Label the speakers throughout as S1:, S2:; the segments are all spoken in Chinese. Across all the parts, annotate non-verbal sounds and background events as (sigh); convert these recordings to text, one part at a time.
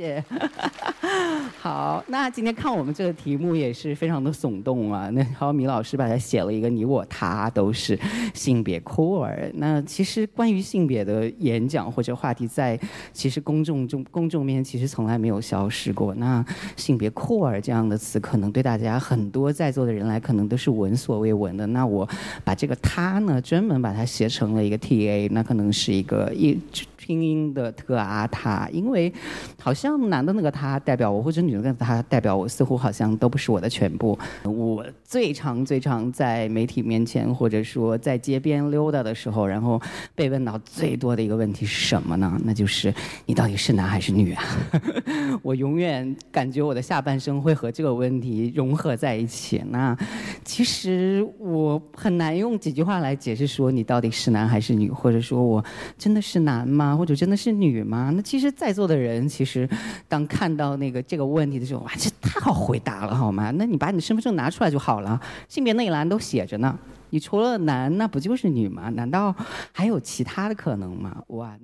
S1: 谢。(laughs) 好，那今天看我们这个题目也是非常的耸动啊。那然后米老师把它写了一个“你我他都是性别酷儿”。那其实关于性别的演讲或者话题，在其实公众中公众面前其实从来没有消失过。那“性别酷儿”这样的词，可能对大家很多在座的人来，可能都是闻所未闻的。那我把这个“他”呢，专门把它写成了一个 “T A”，那可能是一个一。拼音的特啊他，因为好像男的那个他代表我，或者女的那个他代表我，似乎好像都不是我的全部。我最常最常在媒体面前，或者说在街边溜达的时候，然后被问到最多的一个问题是什么呢？那就是你到底是男还是女啊？(laughs) 我永远感觉我的下半生会和这个问题融合在一起。那其实我很难用几句话来解释说你到底是男还是女，或者说我真的是男吗？或者真的是女吗？那其实，在座的人其实，当看到那个这个问题的时候，哇，这太好回答了，好吗？那你把你的身份证拿出来就好了，性别那一栏都写着呢。你除了男，那不就是女吗？难道还有其他的可能吗？哇！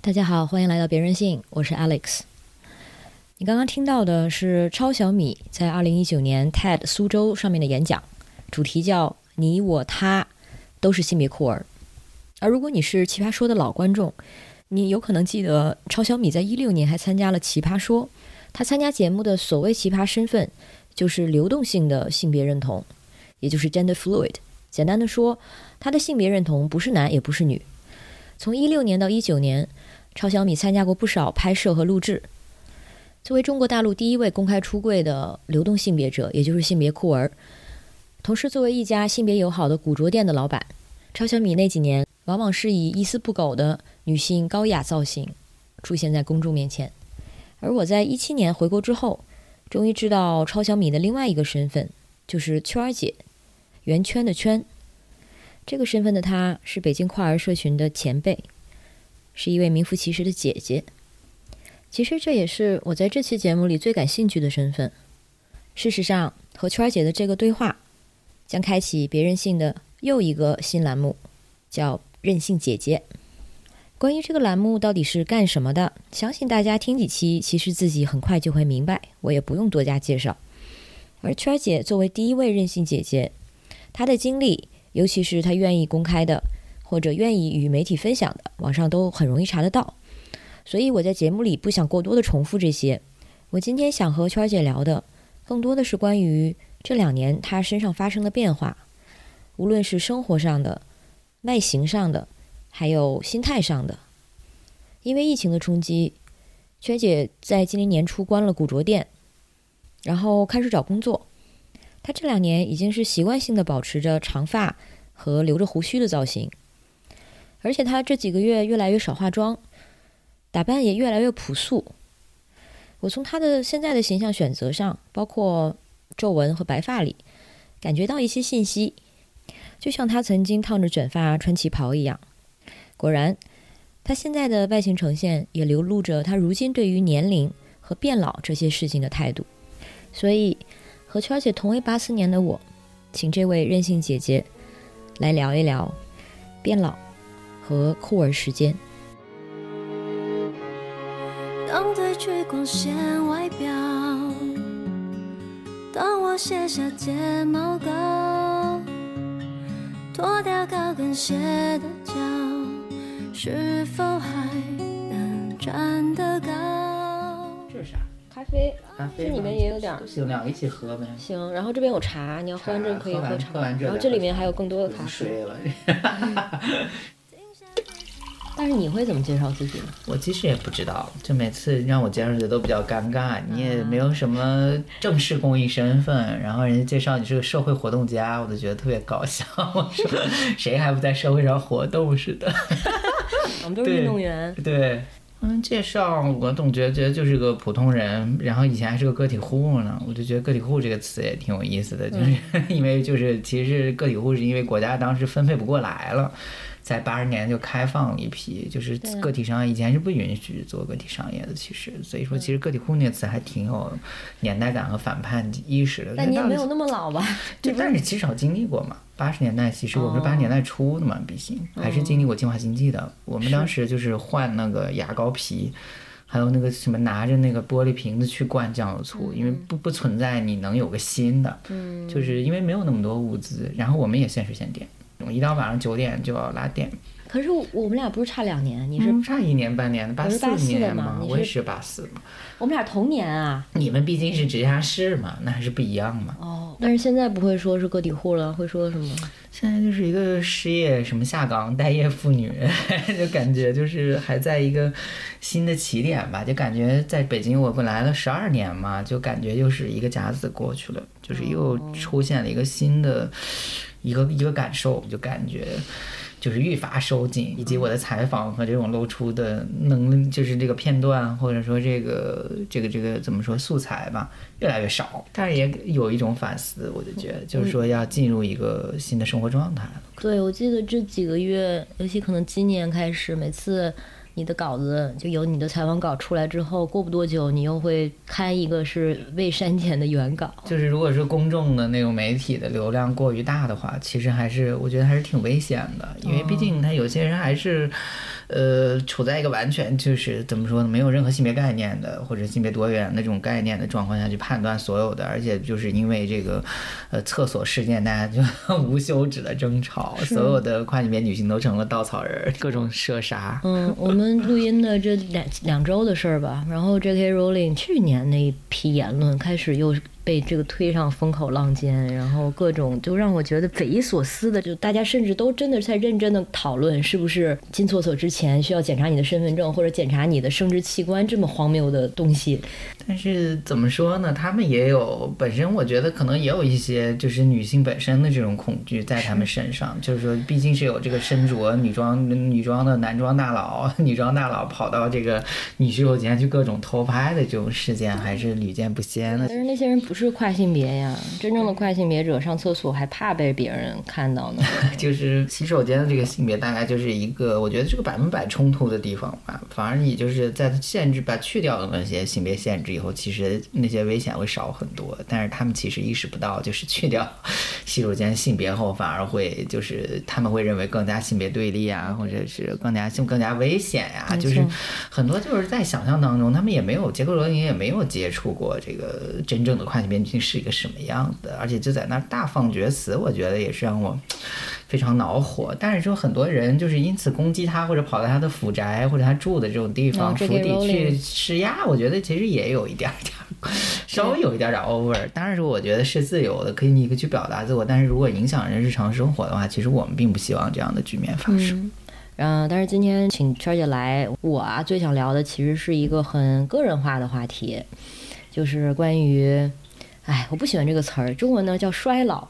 S2: 大家好，欢迎来到别人性，我是 Alex。你刚刚听到的是超小米在二零一九年 TED 苏州上面的演讲，主题叫“你我他都是性别酷儿”。而如果你是《奇葩说》的老观众，你有可能记得超小米在一六年还参加了《奇葩说》，他参加节目的所谓奇葩身份就是流动性的性别认同，也就是 gender fluid。简单的说，他的性别认同不是男也不是女。从一六年到一九年，超小米参加过不少拍摄和录制。作为中国大陆第一位公开出柜的流动性别者，也就是性别酷儿，同时作为一家性别友好的古着店的老板，超小米那几年。往往是以一丝不苟的女性高雅造型出现在公众面前，而我在一七年回国之后，终于知道超小米的另外一个身份，就是圈儿姐，圆圈的圈。这个身份的她是北京跨儿社群的前辈，是一位名副其实的姐姐。其实这也是我在这期节目里最感兴趣的身份。事实上，和圈儿姐的这个对话，将开启别人性的又一个新栏目，叫。任性姐姐，关于这个栏目到底是干什么的？相信大家听几期，其实自己很快就会明白，我也不用多加介绍。而圈儿姐作为第一位任性姐姐，她的经历，尤其是她愿意公开的，或者愿意与媒体分享的，网上都很容易查得到。所以我在节目里不想过多的重复这些。我今天想和圈儿姐聊的，更多的是关于这两年她身上发生的变化，无论是生活上的。外形上的，还有心态上的，因为疫情的冲击，圈姐在今年年初关了古着店，然后开始找工作。她这两年已经是习惯性的保持着长发和留着胡须的造型，而且她这几个月越来越少化妆，打扮也越来越朴素。我从她的现在的形象选择上，包括皱纹和白发里，感觉到一些信息。就像他曾经烫着卷发穿旗袍一样，果然，他现在的外形呈现也流露着他如今对于年龄和变老这些事情的态度。所以，和圈姐同为八四年的我，请这位任性姐姐来聊一聊变老和酷儿时间。当褪去光鲜外表，当我卸下睫毛膏。脱掉高跟鞋的脚，是否还能站得高？
S1: 这是啥？
S2: 咖啡。
S1: 咖啡。
S2: 这里面也有点。
S1: 行，两个一起喝呗。
S2: 行，然后这边有茶，你要喝完这可以
S1: 喝
S2: 茶。
S1: 喝完这。
S2: 然后这里面还有更多的咖啡。
S1: 了。(laughs)
S2: 但是你会怎么介绍自己呢？
S1: 我其实也不知道，就每次让我介绍的都比较尴尬。你也没有什么正式公益身份，然后人家介绍你是个社会活动家，我都觉得特别搞笑。我说谁还不在社会上活动似的？(laughs)
S2: 我们都是运动员。
S1: 对，嗯，介绍我总觉得就是个普通人，然后以前还是个个体户呢。我就觉得“个体户”这个词也挺有意思的，就是 (laughs) 因为就是其实个体户是因为国家当时分配不过来了。在八十年就开放了一批，就是个体商业，以前是不允许做个体商业的。其实，所以说，其实“个体户”那个词还挺有年代感和反叛意识的。
S2: 但你也没有那么老吧？(laughs)
S1: 就但是其实经历过嘛。八十年代，其实我们是八十年代初的嘛，毕竟还是经历过计划经济的。我们当时就是换那个牙膏皮。
S3: 还有那个什么拿着那个玻璃瓶子去灌酱油醋，因为不不存在你能有个新的，嗯，就是因为没有那么多物资，然后我们也限时限电，一到晚上九点就要拉电。
S2: 可是我们俩不是差两年？你是
S3: 差一年半年的，八
S2: 四
S3: 年
S2: 嘛？
S3: 我也是八四嘛。
S2: 我们俩同年啊。
S3: 你们毕竟是直辖市嘛，那还是不一样嘛。
S2: 哦，但是现在不会说是个体户了，会说什么？(laughs)
S3: 现在就是一个失业什么下岗待业妇女，(laughs) 就感觉就是还在一个新的起点吧，就感觉在北京我本来了十二年嘛，就感觉又是一个甲子过去了，就是又出现了一个新的一个一个感受，就感觉。就是愈发收紧，以及我的采访和这种露出的能，就是这个片段或者说这个这个这个怎么说素材吧，越来越少。但是也有一种反思，我就觉得就是说要进入一个新的生活状态了。
S2: 对，我记得这几个月，尤其可能今年开始，每次。你的稿子就有你的采访稿出来之后，过不多久，你又会刊一个是未删减的原稿。
S3: 就是如果是公众的那种媒体的流量过于大的话，其实还是我觉得还是挺危险的，因为毕竟他有些人还是。呃，处在一个完全就是怎么说呢，没有任何性别概念的或者性别多元的这种概念的状况下去判断所有的，而且就是因为这个，呃，厕所事件，大家就无休止的争吵，所有的跨性别女性都成了稻草人，(laughs) 各种射杀。
S2: 嗯，我们录音的这两两周的事儿吧，然后 J.K. Rowling 去年那一批言论开始又。被这个推上风口浪尖，然后各种就让我觉得匪夷所思的，就大家甚至都真的在认真的讨论，是不是进厕所之前需要检查你的身份证或者检查你的生殖器官这么荒谬的东西。
S3: 但是怎么说呢？他们也有本身，我觉得可能也有一些就是女性本身的这种恐惧在他们身上，就是说毕竟是有这个身着女装女装的男装大佬，(laughs) 女装大佬跑到这个女洗手间去各种偷拍的这种事件还是屡见不鲜的。
S2: 但是那些人。不是跨性别呀，真正的跨性别者上厕所还怕被别人看到呢。(laughs)
S3: 就是洗手间的这个性别，大概就是一个，我觉得这个百分百冲突的地方吧。反而你就是在限制，把去掉的那些性别限制以后，其实那些危险会少很多。但是他们其实意识不到，就是去掉 (laughs) 洗手间性别后，反而会就是他们会认为更加性别对立啊，或者是更加性更加危险呀。就是很多就是在想象当中，他们也没有杰克罗琳也没有接触过这个真正的跨。里面究竟是一个什么样的？而且就在那大放厥词，我觉得也是让我非常恼火。但是说很多人就是因此攻击他，或者跑到他的府宅或者他住的这种地方府邸去施压，我觉得其实也有一点点，稍微有一点点 over。当然说我觉得是自由的，可以你可以去表达自我。但是如果影响人日常生活的话，其实我们并不希望这样的局面发生。
S2: 嗯，但是今天请圈姐来，我啊最想聊的其实是一个很个人化的话题，就是关于。哎，我不喜欢这个词儿，中文呢叫衰老，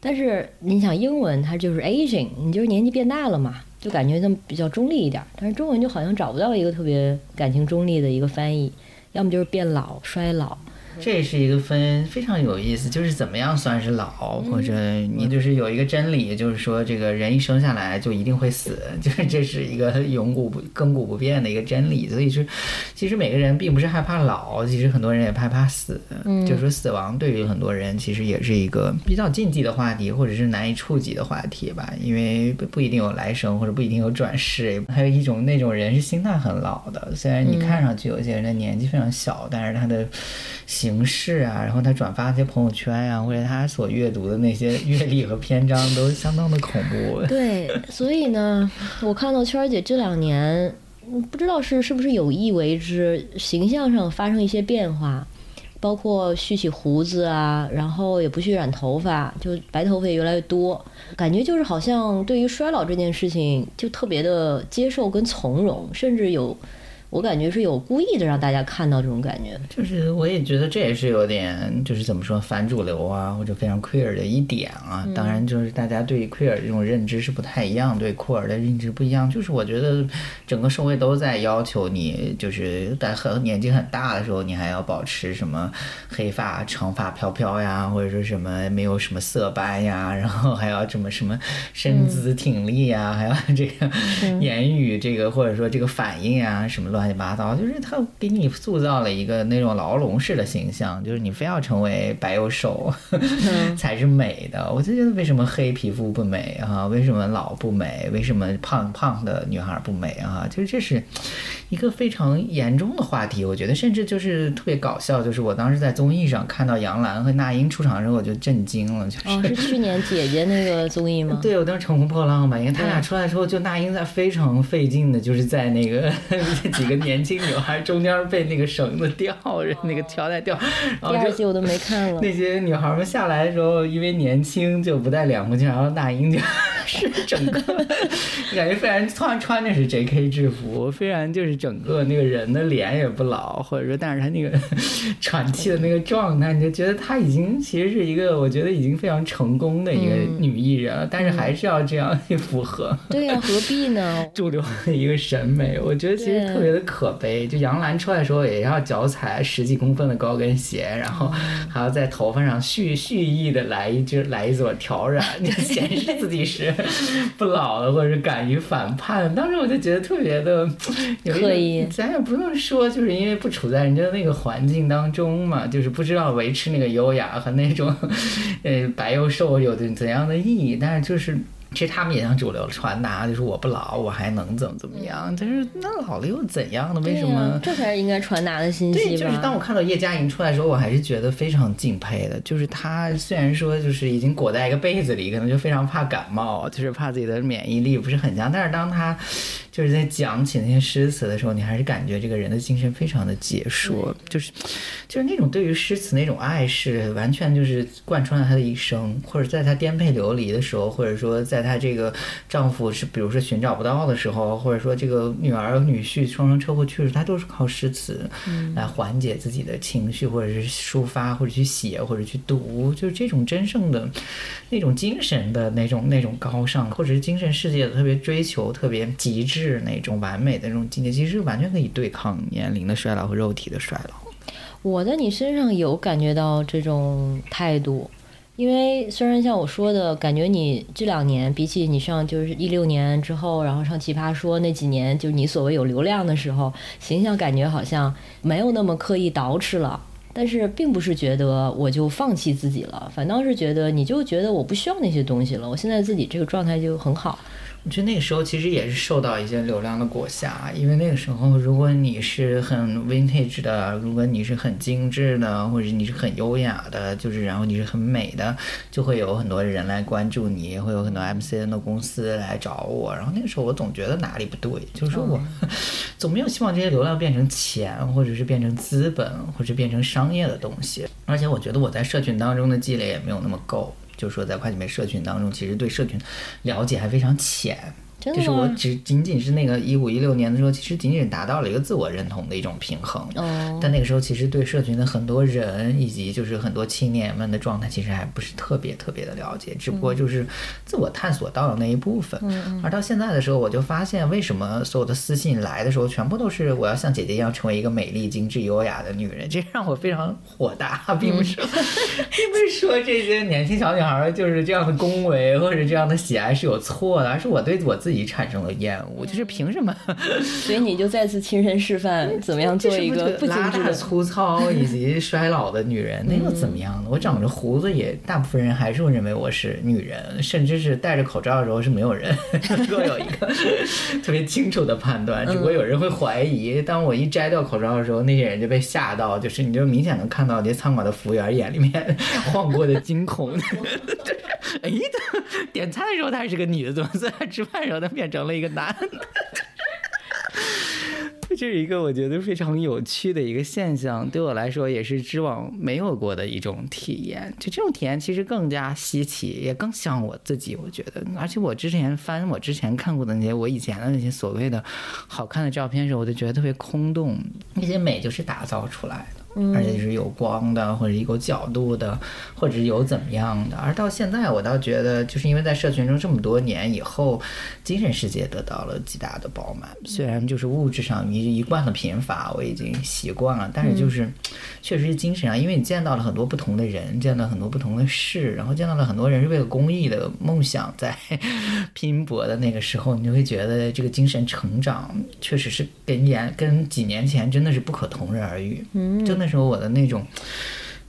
S2: 但是你想英文它就是 aging，你就是年纪变大了嘛，就感觉它比较中立一点。但是中文就好像找不到一个特别感情中立的一个翻译，要么就是变老、衰老。
S3: 这是一个分非常有意思，就是怎么样算是老，或者你就是有一个真理，就是说这个人一生下来就一定会死，(laughs) 就是这是一个永古不亘古不变的一个真理。所以是，其实每个人并不是害怕老，其实很多人也害怕死。嗯，就是说死亡对于很多人其实也是一个比较禁忌的话题，或者是难以触及的话题吧，因为不不一定有来生，或者不一定有转世。还有一种那种人是心态很老的，虽然你看上去有些人的年纪非常小，但是他的。形式啊，然后他转发那些朋友圈呀，或者他所阅读的那些阅历和篇章，都相当的恐怖。
S2: 对，所以呢，我看到圈儿姐这两年，不知道是是不是有意为之，形象上发生一些变化，包括蓄起胡子啊，然后也不去染头发，就白头发也越来越多，感觉就是好像对于衰老这件事情就特别的接受跟从容，甚至有。我感觉是有故意的让大家看到这种感觉，
S3: 就是我也觉得这也是有点，就是怎么说反主流啊，或者非常 queer 的一点啊。当然，就是大家对 queer 这种认知是不太一样，对酷儿的认知不一样。就是我觉得整个社会都在要求你，就是在很年纪很大的时候，你还要保持什么黑发长发飘飘呀，或者说什么没有什么色斑呀，然后还要什么什么身姿挺立呀，还要这个言语这个或者说这个反应啊什么乱。乱七八糟，就是他给你塑造了一个那种牢笼式的形象，就是你非要成为白又瘦 (laughs) 才是美的。我就觉得为什么黑皮肤不美啊？为什么老不美？为什么胖胖的女孩不美啊？就是这是一个非常严重的话题。我觉得甚至就是特别搞笑，就是我当时在综艺上看到杨澜和那英出场的时候，我就震惊了，就是、
S2: 哦，是去年姐姐那个综艺吗？
S3: 对，我当时乘风破浪吧，因为他俩出来之后，就那英在非常费劲的，就是在那个几 (laughs) 个年轻女孩中间被那个绳子吊着，那个条带吊，然后就
S2: 第二季我都没看了。
S3: 那些女孩们下来的时候，因为年轻就不戴两副镜，然后那英就 (laughs) 是整个感觉虽然穿穿的是 J.K. 制服，虽然就是整个那个人的脸也不老，或者说但是他那个 (laughs) 喘气的那个状态，你就觉得她已经其实是一个我觉得已经非常成功的一个女艺人了，但是还是要这样去 (laughs) 符合。
S2: 对呀、何必呢？
S3: 主流的一个审美，我觉得其实特别的可悲。就杨澜出来的时候，也要脚踩十几公分的高跟鞋，然后还要在头发上蓄蓄意的来一只来一撮挑染，就显示自己是不老的，或者是敢于反叛。当时我就觉得特别的有一种
S2: 刻意
S3: 咱也不用说，就是因为不处在人家那个环境当中嘛，就是不知道维持那个优雅和那种呃白又瘦有的怎样的意义，但是就是。其实他们也像主流传达，就是我不老，我还能怎么怎么样？但是那老了又怎样呢？为什么？
S2: 这才是应该传达的信
S3: 对，
S2: 息
S3: 就是当我？看到叶嘉莹出来的时候，我还是觉得非常敬佩的。就是她虽然说就是已经裹在一个被子里，可能就非常怕感冒，就是怕自己的免疫力不是很强，但是当她就是在讲起那些诗词的时候，你还是感觉这个人的精神非常的解说，就是就是那种对于诗词那种爱是完全就是贯穿了他的一生，或者在他颠沛流离的时候，或者说在他这个丈夫是比如说寻找不到的时候，或者说这个女儿女婿双双车祸去世，他都是靠诗词来缓解自己的情绪，或者是抒发，或者去写，或者去读，就是这种真正的那种精神的那种那种高尚，或者是精神世界的特别追求、特别极致是那种完美的那种境界，其实完全可以对抗年龄的衰老和肉体的衰老。
S2: 我在你身上有感觉到这种态度，因为虽然像我说的，感觉你这两年比起你上就是一六年之后，然后上奇葩说那几年，就是你所谓有流量的时候，形象感觉好像没有那么刻意捯饬了。但是并不是觉得我就放弃自己了，反倒是觉得你就觉得我不需要那些东西了，我现在自己这个状态就很好。
S3: 我觉得那个时候其实也是受到一些流量的裹挟，因为那个时候如果你是很 vintage 的，如果你是很精致的，或者你是很优雅的，就是然后你是很美的，就会有很多人来关注你，会有很多 MCN 的公司来找我。然后那个时候我总觉得哪里不对，就是说我 (laughs) 总没有希望这些流量变成钱，或者是变成资本，或者变成商业的东西。而且我觉得我在社群当中的积累也没有那么够。就是说，在会计类社群当中，其实对社群了解还非常浅。就是我？只仅仅是那个一五一六年的时候，其实仅仅达到了一个自我认同的一种平衡。
S2: 哦，
S3: 但那个时候，其实对社群的很多人以及就是很多青年们的状态，其实还不是特别特别的了解，只不过就是自我探索到了那一部分。而到现在的时候，我就发现，为什么所有的私信来的时候，全部都是我要像姐姐一样成为一个美丽、精致、优雅的女人，这让我非常火大，并不是，并不是说这些年轻小女孩就是这样的恭维或者这样的喜爱是有错的，而是我对我自己产生了厌恶，就是凭什么？
S2: 所以你就再次亲身示范 (laughs) 怎么样做一个不精
S3: 拉大。粗糙 (laughs) 以及衰老的女人，那又怎么样呢？我长着胡子也，大部分人还是会认为我是女人，甚至是戴着口罩的时候是没有人 (laughs) 能够有一个特别清楚的判断。只不过有人会怀疑，当我一摘掉口罩的时候，那些人就被吓到，就是你就明显能看到这些餐馆的服务员眼里面晃过的惊恐。就是哎，点餐的时候她是个女的，怎么在吃饭的时候变成了一个男的？(laughs) 这是一个我觉得非常有趣的一个现象，对我来说也是知网没有过的一种体验。就这种体验其实更加稀奇，也更像我自己。我觉得，而且我之前翻我之前看过的那些我以前的那些所谓的好看的照片时候，我就觉得特别空洞。那些美就是打造出来的。而且是有光的，或者有角度的，或者有怎么样的。而到现在，我倒觉得，就是因为在社群中这么多年以后，精神世界得到了极大的饱满。虽然就是物质上一一贯的贫乏，我已经习惯了，但是就是确实是精神上，因为你见到了很多不同的人，见到很多不同的事，然后见到了很多人是为了公益的梦想在 (laughs) 拼搏的那个时候，你就会觉得这个精神成长确实是跟年跟几年前真的是不可同日而语。嗯，就那时候我的那种。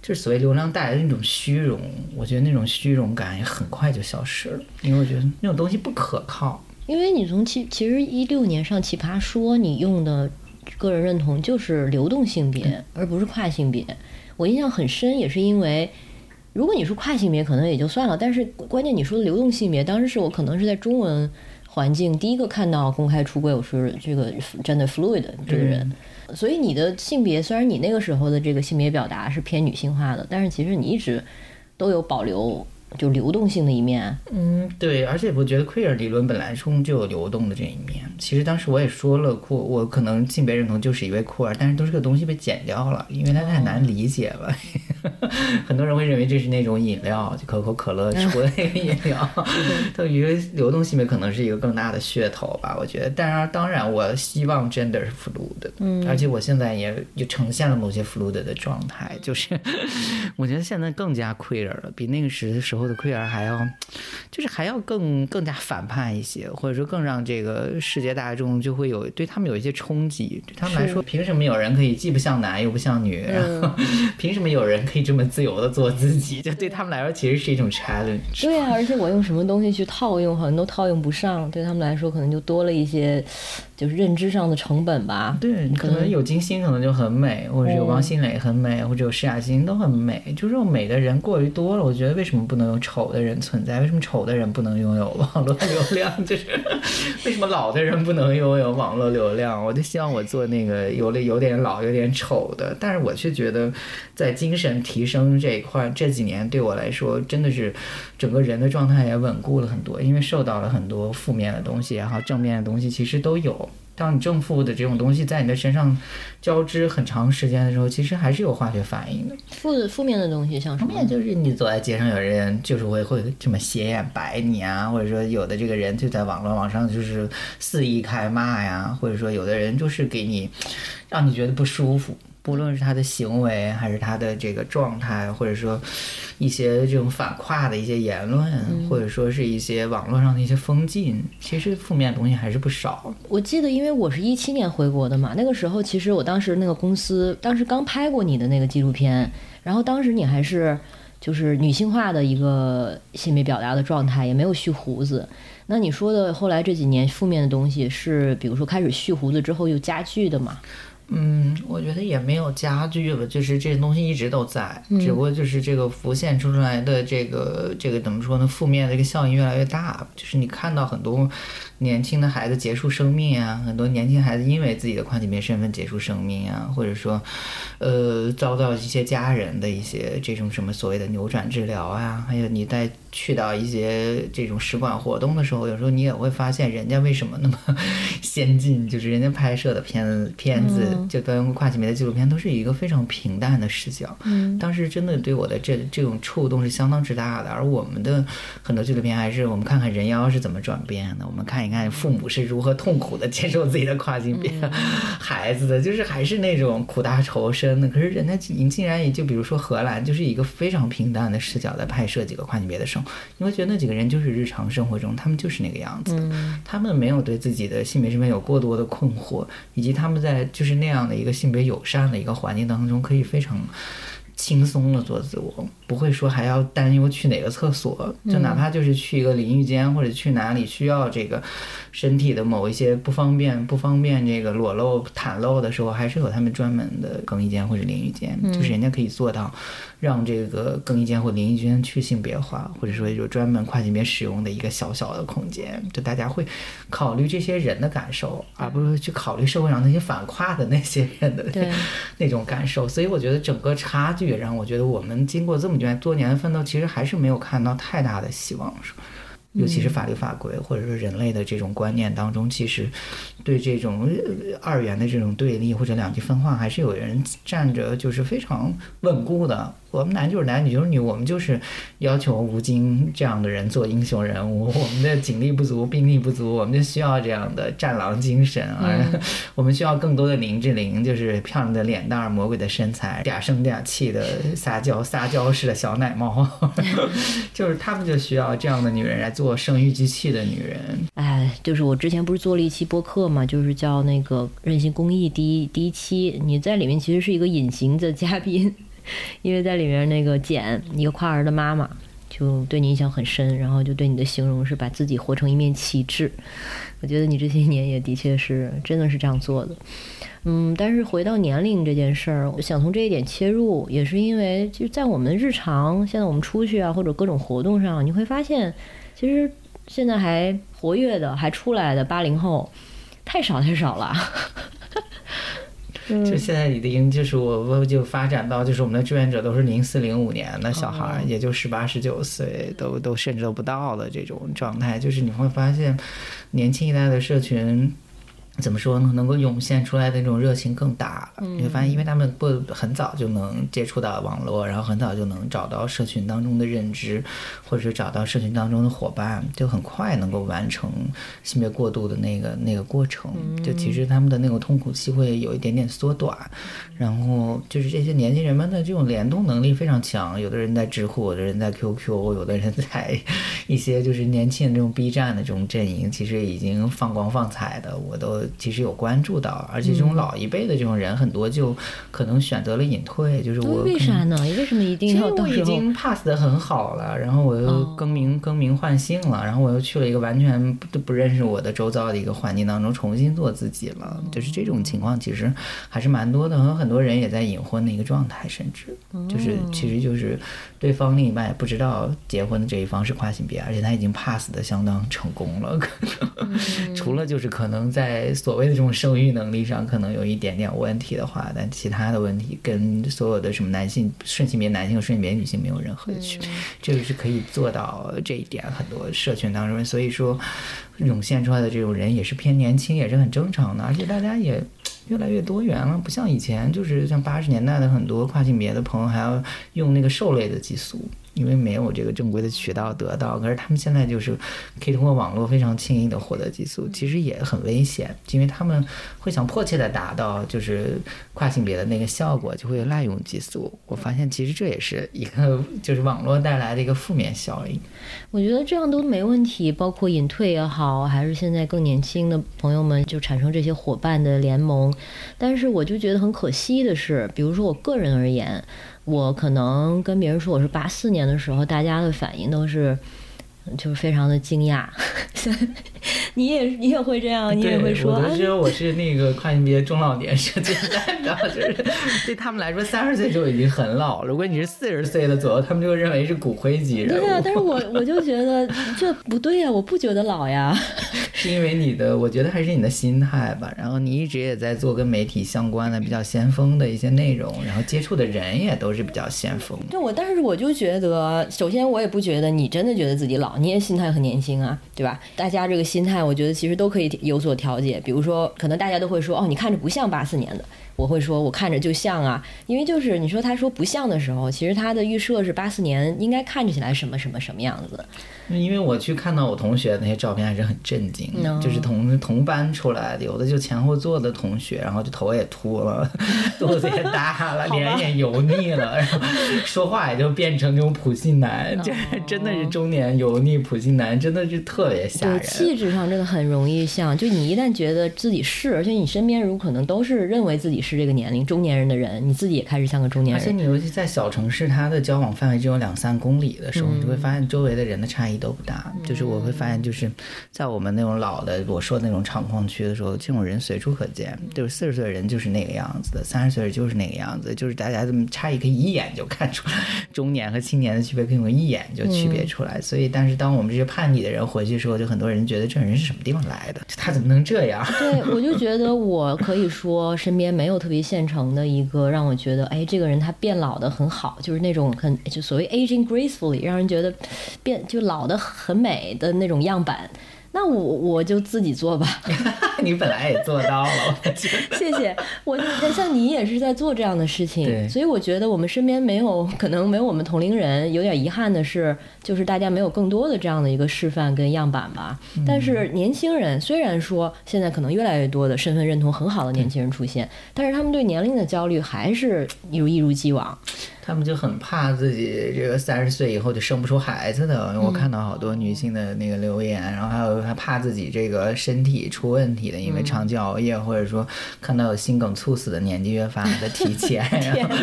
S3: 就是所谓流量带来的那种虚荣，我觉得那种虚荣感也很快就消失了，因为我觉得那种东西不可靠。
S2: 因为你从其其实一六年上奇葩说，你用的个人认同就是流动性别，而不是跨性别。我印象很深，也是因为如果你是跨性别，可能也就算了，但是关键你说的流动性别，当时是我可能是在中文环境第一个看到公开出柜，我是这个真的 fluid 这个人。所以你的性别，虽然你那个时候的这个性别表达是偏女性化的，但是其实你一直都有保留。就流动性的一面，
S3: 嗯，对，而且我觉得 queer 理论本来中就有流动的这一面。其实当时我也说了，酷，我可能性别认同就是一位酷儿，但是都是个东西被剪掉了，因为它太难理解了。(laughs) 很多人会认为这是那种饮料，就可口可乐 (laughs) 出的那个饮料。(laughs) 对于流动性别可能是一个更大的噱头吧，我觉得。但是当然，我希望 gender 是 fluid 的，嗯，而且我现在也就呈现了某些 fluid 的状态，就是我觉得现在更加 queer 了，比那个时时候。的 queer 还要，就是还要更更加反叛一些，或者说更让这个世界大众就会有对他们有一些冲击。对他们来说，凭什么有人可以既不像男又不像女？然后 (laughs) 凭什么有人可以这么自由的做自己？就对他们来说，其实是一种 challenge。
S2: 对啊，而且我用什么东西去套用，好像都套用不上。对他们来说，可能就多了一些。就是认知上的成本吧。
S3: 对，可能有金星可能就很美，或者有王心磊很美，或者有施雅欣都很美。就这种美的人过于多了，我觉得为什么不能有丑的人存在？为什么丑的人不能拥有网络流量？(laughs) 就是为什么老的人不能拥有网络流量？我就希望我做那个有了有点老、有点丑的，但是我却觉得在精神提升这一块，这几年对我来说真的是整个人的状态也稳固了很多，因为受到了很多负面的东西然后，正面的东西其实都有。当你正负的这种东西在你的身上交织很长时间的时候，其实还是有化学反应的。
S2: 负负面的东西像什么？
S3: 就是你走在街上，有人就是会会这么斜眼白你啊，或者说有的这个人就在网络网上就是肆意开骂呀，或者说有的人就是给你让你觉得不舒服。不论是他的行为，还是他的这个状态，或者说一些这种反跨的一些言论，或者说是一些网络上的一些封禁，其实负面的东西还是不少。
S2: 我记得，因为我是一七年回国的嘛，那个时候其实我当时那个公司当时刚拍过你的那个纪录片，然后当时你还是就是女性化的一个性别表达的状态，也没有蓄胡子。那你说的后来这几年负面的东西，是比如说开始蓄胡子之后又加剧的嘛？
S3: 嗯，我觉得也没有加剧了，就是这些东西一直都在，只不过就是这个浮现出来的这个这个怎么说呢？负面的一个效应越来越大，就是你看到很多。年轻的孩子结束生命啊，很多年轻孩子因为自己的跨性别身份结束生命啊，或者说，呃，遭到一些家人的一些这种什么所谓的扭转治疗啊，还有你在去到一些这种使馆活动的时候，有时候你也会发现人家为什么那么先进，就是人家拍摄的片子片子，就关于跨性别的纪录片，都是一个非常平淡的视角。嗯，当时真的对我的这这种触动是相当之大的。而我们的很多纪录片还是我们看看人妖是怎么转变的，我们看一。看父母是如何痛苦的接受自己的跨性别 (laughs) 孩子的，就是还是那种苦大仇深的。可是人家竟竟然也就比如说荷兰，就是一个非常平淡的视角在拍摄几个跨性别的生，你会觉得那几个人就是日常生活中他们就是那个样子，他们没有对自己的性别身份有过多的困惑，以及他们在就是那样的一个性别友善的一个环境当中，可以非常轻松的做自我。不会说还要担忧去哪个厕所，就哪怕就是去一个淋浴间或者去哪里需要这个身体的某一些不方便不方便这个裸露袒露的时候，还是有他们专门的更衣间或者淋浴间，就是人家可以做到让这个更衣间或淋浴间去性别化，或者说有专门跨性别使用的一个小小的空间，就大家会考虑这些人的感受，而不是去考虑社会上那些反跨的那些人的 (laughs) 那种感受。所以我觉得整个差距让我觉得我们经过这么。多年的奋斗，其实还是没有看到太大的希望？尤其是法律法规或者说人类的这种观念当中，其实对这种呃二元的这种对立或者两极分化，还是有人站着就是非常稳固的。我们男就是男，女就是女，我们就是要求吴京这样的人做英雄人物。我们的警力不足、兵力不足，我们就需要这样的战狼精神啊！(laughs) 我们需要更多的林志玲，就是漂亮的脸蛋儿、魔鬼的身材、嗲声嗲气的撒娇撒娇式的小奶猫，(laughs) 就是他们就需要这样的女人来做生育机器的女人。
S2: 哎，就是我之前不是做了一期播客嘛，就是叫那个任性公益第一第一期，你在里面其实是一个隐形的嘉宾。因为在里面那个简一个跨儿的妈妈就对你印象很深，然后就对你的形容是把自己活成一面旗帜。我觉得你这些年也的确是真的是这样做的。嗯，但是回到年龄这件事儿，我想从这一点切入，也是因为就在我们日常现在我们出去啊或者各种活动上，你会发现，其实现在还活跃的还出来的八零后太少太少了。(laughs)
S3: 就现在李的营就是我我就发展到就是我们的志愿者都是零四零五年的小孩儿，也就十八十九岁，都都甚至都不到的这种状态，就是你会发现年轻一代的社群。怎么说呢？能够涌现出来的那种热情更大了。你会发现，因为他们不很早就能接触到网络，然后很早就能找到社群当中的认知，或者是找到社群当中的伙伴，就很快能够完成性别过渡的那个那个过程。就其实他们的那个痛苦期会有一点点缩短。然后就是这些年轻人们的这种联动能力非常强。有的人在知乎，有的人在 QQ，有的人在一些就是年轻的这种 B 站的这种阵营，其实已经放光放彩的，我都。其实有关注到，而且这种老一辈的这种人很多，就可能选择了隐退。就是我
S2: 为啥呢？为什么一定要？
S3: 我已经 pass 的很好了，然后我又更名更名换姓了，然后我又去了一个完全不不认识我的周遭的一个环境当中，重新做自己了。就是这种情况，其实还是蛮多的，和很多人也在隐婚的一个状态，甚至就是其实就是对方另一半也不知道结婚的这一方是跨性别，而且他已经 pass 的相当成功了。可能除了就是可能在。所谓的这种生育能力上可能有一点点问题的话，但其他的问题跟所有的什么男性顺性别男性和顺性别女性没有任何的区别，这个是可以做到这一点。很多社群当中，所以说涌现出来的这种人也是偏年轻，也是很正常的，而且大家也越来越多元了，不像以前，就是像八十年代的很多跨性别的朋友还要用那个兽类的激素。因为没有这个正规的渠道得到，可是他们现在就是可以通过网络非常轻易的获得激素，其实也很危险，因为他们会想迫切的达到就是跨性别的那个效果，就会滥用激素。我发现其实这也是一个就是网络带来的一个负面效应。(laughs)
S2: 我觉得这样都没问题，包括隐退也好，还是现在更年轻的朋友们就产生这些伙伴的联盟。但是我就觉得很可惜的是，比如说我个人而言。我可能跟别人说我是八四年的时候，大家的反应都是，就是非常的惊讶。(laughs) 你也你也会这样，你也会说。
S3: 我都说我是那个跨性别中老年社群代表，(laughs) 就是对他们来说，三十岁就已经很老了。如果你是四十岁的左右，他们就认为是骨灰级人物。
S2: 对啊，但是我 (laughs) 我就觉得这不对呀，我不觉得老呀。
S3: 是因为你的，我觉得还是你的心态吧。然后你一直也在做跟媒体相关的比较先锋的一些内容，然后接触的人也都是比较先锋。
S2: 对我，但是我就觉得，首先我也不觉得你真的觉得自己老，你也心态很年轻啊，对吧？大家这个心态。我觉得其实都可以有所调节，比如说，可能大家都会说，哦，你看着不像八四年的。我会说，我看着就像啊，因为就是你说他说不像的时候，其实他的预设是八四年应该看起来什么什么什么样子。
S3: 因为我去看到我同学那些照片，还是很震惊，就是同同班出来的，有的就前后座的同学，然后就头也秃了，(laughs) 肚子也大了，脸也油腻了，然后说话也就变成那种普信男，就是真的是中年油腻普信男，真的是特别吓人。
S2: 气质上真的很容易像，就你一旦觉得自己是，而且你身边如可能都是认为自己是这个年龄中年人的人，你自己也开始像个中年人。
S3: 而且你尤其在小城市，他的交往范围只有两三公里的时候，你就会发现周围的人的差异都不大。就是我会发现，就是在我们那种老的我说的那种厂矿区的时候，这种人随处可见。就是四十岁的人就是那个样子的，三十岁的就是那个样子，就是大家这么差异可以一眼就看出来，中年和青年的区别可以用一眼就区别出来。所以，但是当我们这些叛逆的人回去的时候，就很多人觉得这人是什么地方来的？他怎么能这样？
S2: 对，我就觉得我可以说身边没。有特别现成的一个让我觉得，哎，这个人他变老的很好，就是那种很就所谓 aging gracefully，让人觉得变就老的很美的那种样板。那我我就自己做吧。(laughs)
S3: 你本来也做到了，(laughs)
S2: 谢谢。我像你也是在做这样的事情，所以我觉得我们身边没有可能没有我们同龄人。有点遗憾的是，就是大家没有更多的这样的一个示范跟样板吧。但是年轻人虽然说现在可能越来越多的身份认同很好的年轻人出现，但是他们对年龄的焦虑还是如一如既往。
S3: 他们就很怕自己这个三十岁以后就生不出孩子的。我看到好多女性的那个留言，然后还有还怕自己这个身体出问题的，因为长期熬夜，或者说看到有心梗猝死的年纪越发的提前，(laughs) 然后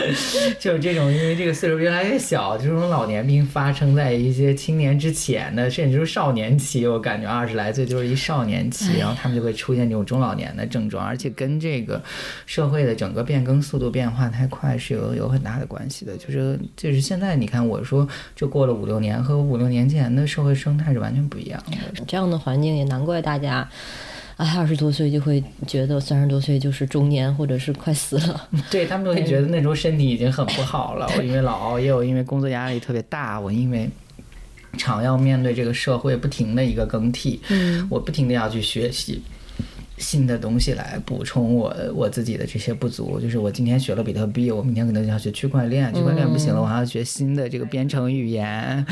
S3: 就是这种因为这个岁数越来越小，这种老年病发生在一些青年之前的，甚至是少年期。我感觉二十来岁就是一少年期，然后他们就会出现这种中老年的症状，而且跟这个社会的整个变更速度变化太快是有有很大的关系的。就是就是现在，你看我说，这过了五六年和五六年前的社会生态是完全不一样的。
S2: 这样的环境也难怪大家，哎，二十多岁就会觉得三十多岁就是中年或者是快死了。(laughs)
S3: 对他们都会觉得那时候身体已经很不好了。我因为老熬夜，我因为工作压力特别大，我因为常要面对这个社会不停的一个更替，嗯，我不停的要去学习。新的东西来补充我我自己的这些不足，就是我今天学了比特币，我明天可能就要学区块链，区块链不行了，我还要学新的这个编程语言，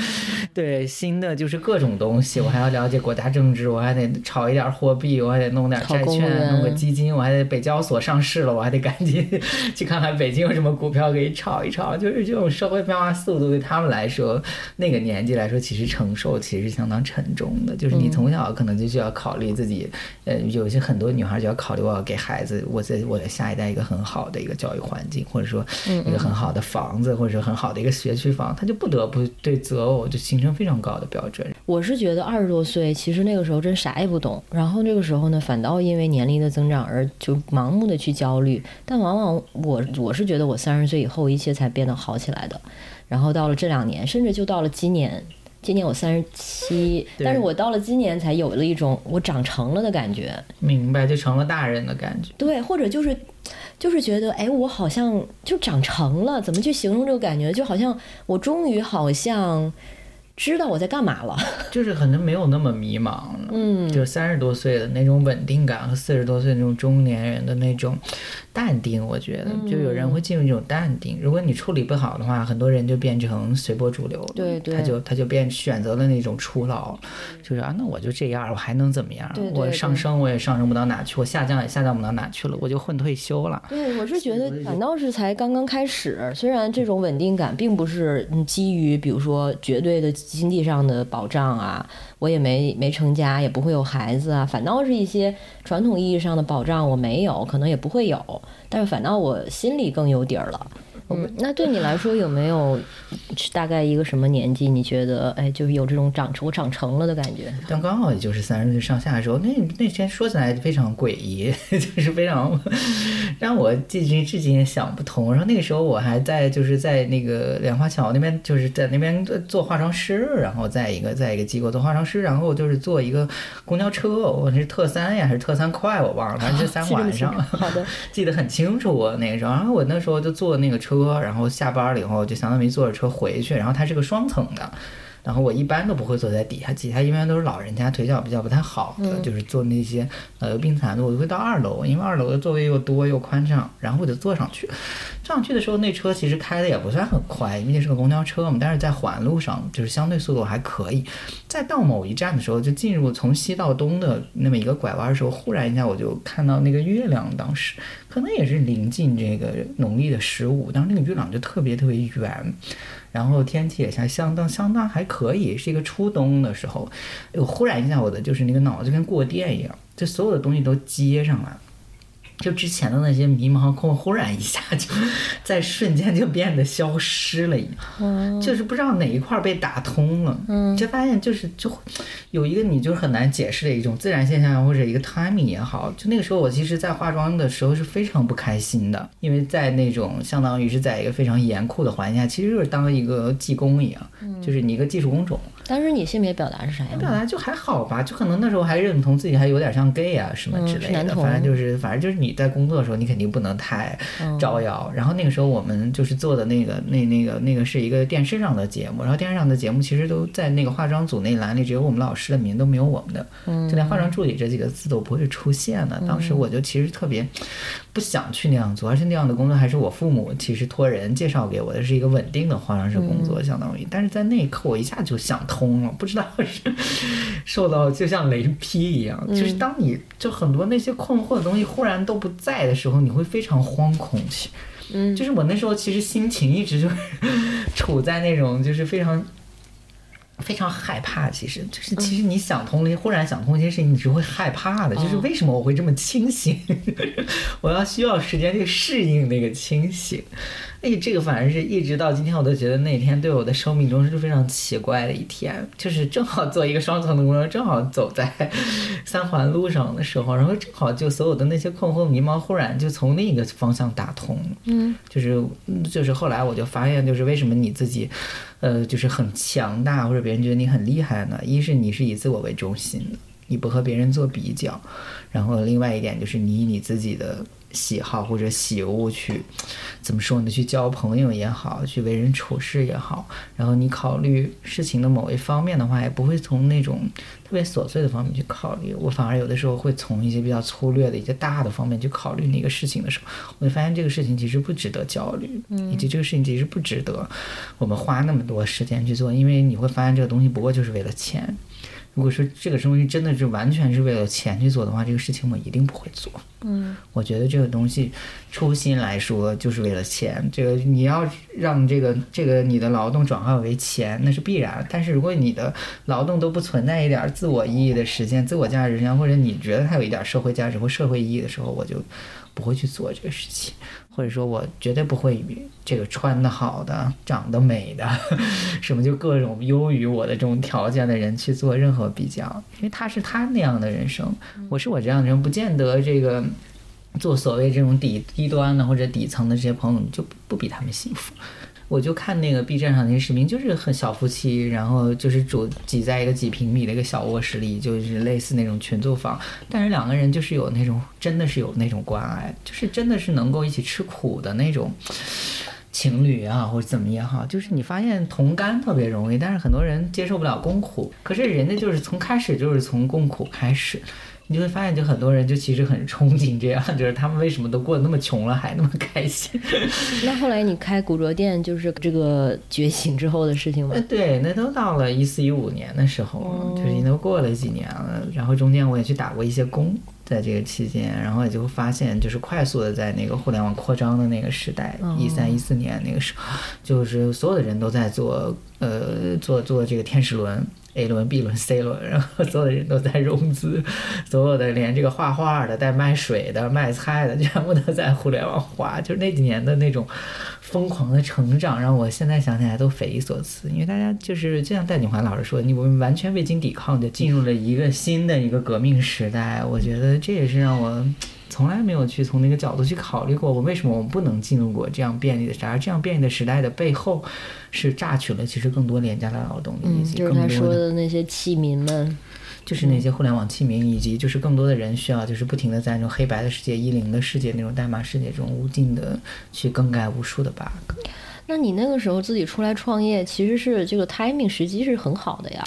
S3: 对，新的就是各种东西，我还要了解国家政治，我还得炒一点货币，我还得弄点债券，弄个基金，我还得北交所上市了，我还得赶紧去看看北京有什么股票可以炒一炒，就是这种社会变化速度对他们来说，那个年纪来说，其实承受其实相当沉重的，就是你从小可能就需要考虑自己，呃，有一些很。很多女孩就要考虑，我要给孩子，我在我的下一代一个很好的一个教育环境，或者说一个很好的房子，或者说很好的一个学区房，她就不得不对择偶就形成非常高的标准。
S2: 我是觉得二十多岁，其实那个时候真啥也不懂，然后那个时候呢，反倒因为年龄的增长而就盲目的去焦虑。但往往我我是觉得我三十岁以后一切才变得好起来的，然后到了这两年，甚至就到了今年。今年我三十七，但是我到了今年才有了一种我长成了的感觉。
S3: 明白，就成了大人的感觉。
S2: 对，或者就是，就是觉得，哎，我好像就长成了。怎么去形容这个感觉？就好像我终于好像。知道我在干嘛了，(laughs)
S3: 就是可能没有那么迷茫了。嗯，就三十多岁的那种稳定感和四十多岁那种中年人的那种淡定，我觉得就有人会进入这种淡定。如果你处理不好的话，很多人就变成随波逐流了。
S2: 对对，
S3: 他就他就变选择了那种初老，就是啊，那我就这样，我还能怎么样？我上升我也上升不到哪去，我下降也下降不到哪去了，我就混退休了。
S2: 对，我是觉得反倒是才刚刚开始。虽然这种稳定感并不是基于比如说绝对的。经济上的保障啊，我也没没成家，也不会有孩子啊，反倒是一些传统意义上的保障我没有，可能也不会有，但是反倒我心里更有底儿了。嗯，那对你来说有没有大概一个什么年纪？你觉得哎，就是有这种长成我长成了的感觉？
S3: 但刚好也就是三十岁上下的时候，那那天说起来非常诡异，(laughs) 就是非常让我至今至今也想不通。然后那个时候我还在就是在那个莲花桥那边，就是在那边做化妆师，然后在一个在一个机构做化妆师，然后就是坐一个公交车，我是特三呀还是特三快我忘了，(laughs) 反正是三晚上。
S2: 好的，(laughs)
S3: 记得很清楚。我那个时候，然后我那时候就坐那个车。车，然后下班了以后就相当于坐着车回去，然后它是个双层的，然后我一般都不会坐在底下，底下一般都是老人家腿脚比较不太好的，就是坐那些呃病残的，我就会到二楼，因为二楼的座位又多又宽敞，然后我就坐上去。上去的时候那车其实开的也不算很快，因为是个公交车嘛，但是在环路上就是相对速度还可以。再到某一站的时候，就进入从西到东的那么一个拐弯的时候，忽然一下我就看到那个月亮，当时。可能也是临近这个农历的十五，当时那个月亮就特别特别圆，然后天气也相相当相当还可以，是一个初冬的时候，我忽然一下我的就是那个脑子跟过电一样，就所有的东西都接上了。就之前的那些迷茫空，忽然一下就在瞬间就变得消失了一样，就是不知道哪一块被打通了，就发现就是就有一个你就很难解释的一种自然现象或者一个 timing 也好，就那个时候我其实，在化妆的时候是非常不开心的，因为在那种相当于是在一个非常严酷的环境下，其实就是当一个技工一样，就是你一个技术工种。
S2: 当时你性别表达是啥样的？
S3: 表达就还好吧，就可能那时候还认同自己还有点像 gay 啊什么之类的，反正就是反正就是你在工作的时候，你肯定不能太
S2: 嗯
S3: 招摇。然后那个时候我们就是做的那个那那个那个是一个电视上的节目，然后电视上的节目其实都在那个化妆组那栏里，只有我们老师的名，都没有我们的，
S2: 嗯
S3: 就连化妆助理这几个字都不会出现的。当时我就其实特别不想去那样做，而且那样的工作还是我父母其实托人介绍给我的，是一个稳定的化妆师工作，相当于。但是在那一刻，我一下就想通了，不知道是受到就像雷劈一样，就是当你就很多那些困惑的东西忽然都不在的时候，你会非常惶恐起。
S2: 嗯
S3: 就是我那时候其实心情一直就是处在那种就是非常。非常害怕，其实就是，其实你想通了，忽然想通一些事情，你是会害怕的。就是为什么我会这么清醒？(laughs) 我要需要时间去适应那个清醒。哎，这个反而是一直到今天，我都觉得那天对我的生命中是非常奇怪的一天。就是正好做一个双层的工作，正好走在 (laughs) 三环路上的时候，然后正好就所有的那些困惑迷茫，忽然就从另一个方向打通了。
S2: 嗯
S3: 就是就是后来我就发现，就是为什么你自己，呃，就是很强大，或者别人觉得你很厉害呢？一是你是以自我为中心的，你不和别人做比较，然后另外一点就是你以你自己的喜好或者喜恶去，怎么说呢？去交朋友也好，去为人处事也好，然后你考虑事情的某一方面的话，也不会从那种特别琐碎的方面去考虑，我反而有的时候会从一些比较粗略的一些大的方面去考虑那个事情的时候，我就发现这个事情其实不值得焦虑，以及这个事情其实不值得我们花那么多时间去做，因为你会发现这个东西不过就是为了钱。如果说这个东西真的是完全是为了钱去做的话，这个事情我一定不会做。
S2: 嗯
S3: 我觉得这个东西，初心来说就是为了钱。这个你要让这个这个你的劳动转化为钱，那是必然。但是如果你的劳动都不存在一点自我意义的实现、自我价值实现，或者你觉得它有一点社会价值或社会意义的时候，我就不会去做这个事情。或者说我绝对不会与这个穿的好的、长得美的，(laughs) 什么就各种优于我的这种条件的人去做任何比较，因为他是他那样的人生，我是我这样的人，不见得这个做所谓这种底低端的或者底层的这些朋友就不比他们幸福。我就看那个 B 站上那些视频，就是很小夫妻，然后就是住挤在一个几平米的一个小卧室里，就是类似那种群租房，但是两个人就是有那种真的是有那种关爱，就是真的是能够一起吃苦的那种情侣啊，或者怎么也好，就是你发现同甘特别容易，但是很多人接受不了共苦，可是人家就是从开始就是从共苦开始。你就会发现，就很多人就其实很憧憬这样，就是他们为什么都过得那么穷了，还那么开心？(laughs)
S2: 那后来你开古着店，就是这个觉醒之后的事情吗
S3: 呃，？对，那都到了一四一五年的时候了，就是已经都过了几年了。然后中间我也去打过一些工，在这个期间，然后也就发现，就是快速的在那个互联网扩张的那个时代，一三一四年那个时候，就是所有的人都在做，呃，做做这个天使轮。A 轮、B 轮、C 轮，然后所有的人都在融资，所有的连这个画画的、带卖水的、卖菜的，全部都在互联网化。就是那几年的那种疯狂的成长，让我现在想起来都匪夷所思。因为大家就是就像戴锦华老师说，你们完全未经抵抗就进入了一个新的一个革命时代。我觉得这也是让我。从来没有去从那个角度去考虑过，我为什么我们不能进入过这样便利的时代？而这样便利的时代的背后，是榨取了其实更多廉价的劳动力，以
S2: 嗯，
S3: 及
S2: 就是他说
S3: 更多的
S2: 的那些器民们，
S3: 就是那些互联网器民，以及就是更多的人需要就是不停的在那种黑白的世界、一零的世界、那种代码世界中无尽的去更改无数的 bug。
S2: 那你那个时候自己出来创业，其实是这个 timing 时机是很好的呀。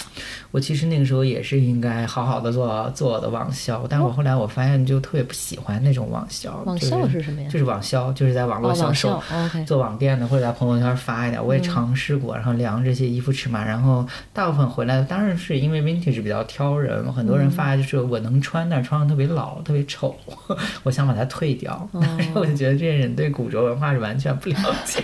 S3: 我其实那个时候也是应该好好的做做我的网销，但是我后来我发现就特别不喜欢那种网销。
S2: 网销是什么呀
S3: 就是网销，就是在网络销售。
S2: 销
S3: 做网店的或者在朋友圈发一点，我也尝试过，然后量这些衣服尺码，然后大部分回来，当然是因为 vintage 比较挑人，很多人发就是我能穿，但是穿上特别老，特别丑，(laughs) 我想把它退掉。但是 (laughs) 我就觉得这些人对古着文化是完全不了解，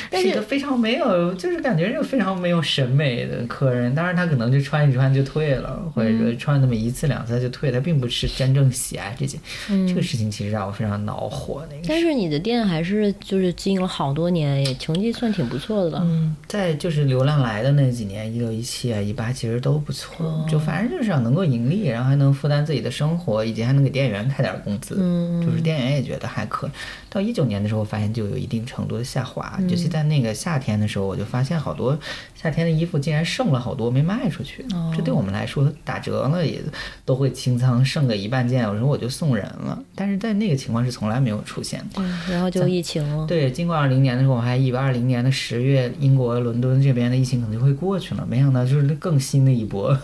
S3: 是一个非常没有，就是感觉是非常没有审美的客人。当然他可能就穿一穿就退了，或者说穿那么一次两次就退，他并不是真正喜爱这件。这个事情其实让我非常恼火。那个
S2: 但是你的店还是就是经营了好多年，也成绩算挺不错的了。
S3: 嗯，在就是流浪来的那几年，一六一七啊一八其实都不错，就反正就是要能够盈利，然后还能负担自己的生活，以及还能给店员开点工资，
S2: 嗯
S3: 就是店员也觉得还可以。到一九年的时候，发现就有一定程度的下滑，尤其在在那个夏天的时候，我就发现好多夏天的衣服竟然剩了好多没卖出去。
S2: 哦
S3: 这对我们来说打折了也都会清仓，剩个一半件，有时候我就送人了。但是在那个情况是从来没有出现过。
S2: 嗯，然后就疫情了。
S3: 对，经过二零年的时候，我还以为二零年的十月，英国伦敦这边的疫情可能就会过去了，没想到就是更新的一波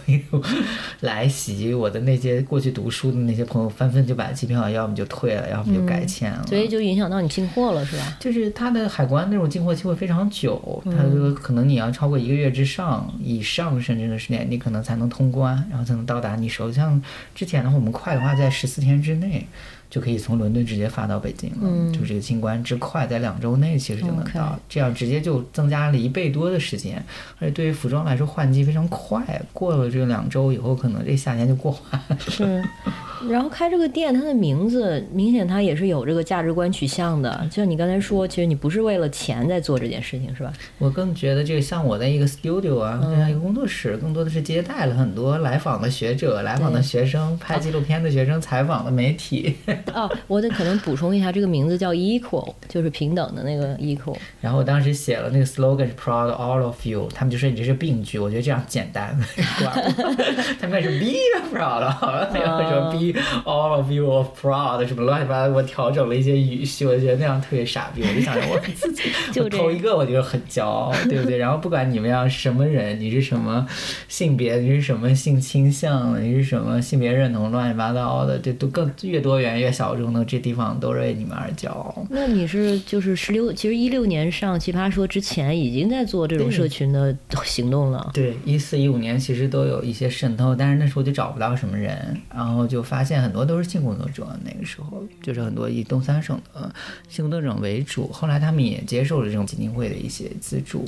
S3: (laughs) 来袭。我的那些过去读书的那些朋友，纷纷就把机票要么就退了，要么就改签了。
S2: 所以就影响到你进货了，是吧？
S3: 就是它的海关那种进货期会非常久，它就可能你要超过一个月之上以上甚至的时间，你可能才能通关，然后才能到达你手。像之前的话，我们快的话在十四天之内就可以从伦敦直接发到北京了，就这个清关之快，在两周内其实就能到这样直接就增加了一倍多的时间，而且对于服装来说换季非常快，过了这两周以后，可能这夏天就过完了。
S2: 是。(laughs) 然后开这个店，它的名字明显它也是有这个价值观取向的。就像你刚才说，其实你不是为了钱在做这件事情，是吧？
S3: 我更觉得这个像我的一个 studio 啊，这样一个工作室，更多的是接待了很多来访的学者、来访的学生、拍纪录片的学生、采访的媒体。
S2: 哦，我得可能补充一下，这个名字叫 equal，就是平等的那个 equal。
S3: 然后我当时写了那个 slogan 是 proud all of you，他们就说你这是病句，我觉得这样简单。(laughs) 他们开始 be proud，然后说 be all of you of proud 什么乱七八糟，我调整了一些语序，我觉得那样特别傻逼。我就想着我自己 (laughs) 我
S2: 就
S3: 头一个我就很骄傲，对不对？然后不管你们要什么人，你是什么性别，你是什么性倾向，你是什么性别认同，乱七八糟的，这都更越多元越小众的，这地方都是为你们而骄傲。
S2: 那你是就是十六，其实一六年上奇葩说之前已经在做这种社群的行动了。
S3: 对，一四一五年其实都有一些渗透，但是那时候就找不到什么人，然后就发现很多都是性工作者。那个时候就是很多以东三省的性工作者为主，后来他们也接受了这种基金会的一些资助，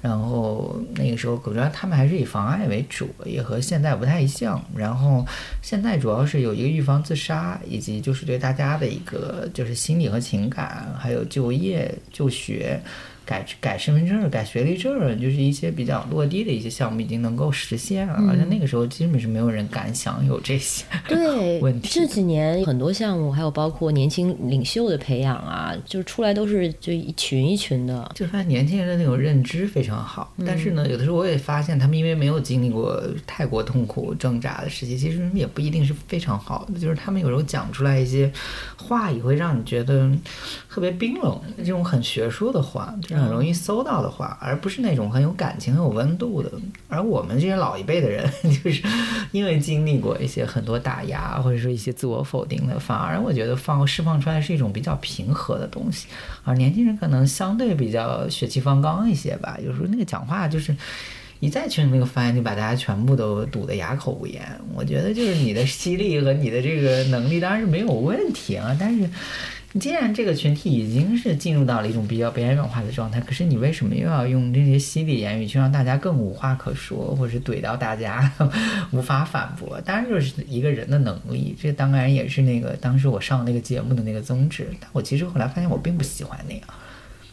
S3: 然后那个时候主要他们还是以防艾为主，也和现在不太一样。然后现在主要是有一个预防自杀，以及就是对大家的一个就是心理和情感，还有就业、就学。改改身份证、改学历证，就是一些比较落地的一些项目已经能够实现了，而且那个时候基本是没有人敢想有这些。(laughs)
S2: 对
S3: 问，题
S2: 这几年很多项目，还有包括年轻领袖的培养啊，就是出来都是就一群一群的。
S3: 就发现年轻人的那种认知非常好，但是呢，有的时候我也发现他们因为没有经历过太过痛苦挣扎的时期，其实也不一定是非常好的。就是他们有时候讲出来一些话，也会让你觉得特别冰冷，这种很学术的话，就是很容易搜到的话，而不是那种很有感情、很有温度的。而我们这些老一辈的人，(laughs) 就是因为经历过一些很多打压，或者说一些自我否定的，反而我觉得放释放出来是一种比较平和的东西。而年轻人可能相对比较血气方刚一些吧，有时候那个讲话就是。一再去那个发言，就把大家全部都堵得哑口无言。我觉得就是你的犀利和你的这个能力当然是没有问题啊，但是既然这个群体已经是进入到了一种比较边缘化的状态，可是你为什么又要用这些犀利言语去让大家更无话可说，或者是怼到大家 (laughs) 无法反驳？当然就是一个人的能力，这当然也是那个当时我上那个节目的那个宗旨。但我其实后来发现我并不喜欢那样。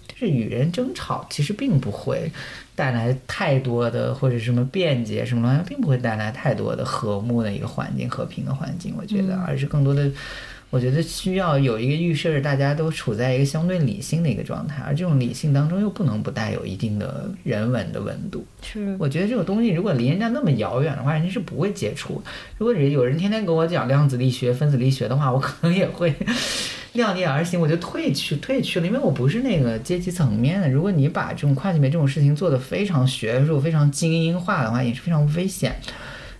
S3: 就是与人争吵，其实并不会带来太多的或者什么辩解什么东西，并不会带来太多的和睦的一个环境、和平的环境。我觉得，而是更多的，我觉得需要有一个预设，大家都处在一个相对理性的一个状态，而这种理性当中又不能不带有一定的人文的温度。
S2: 是，
S3: 我觉得这种东西如果离人家那么遥远的话，人家是不会接触。如果有人天天跟我讲量子力学、分子力学的话，我可能也会。量力而行，我就退去 (laughs) 退去了，因为我不是那个阶级层面的。如果你把这种跨性别这种事情做得非常学术、非常精英化的话，也是非常危险。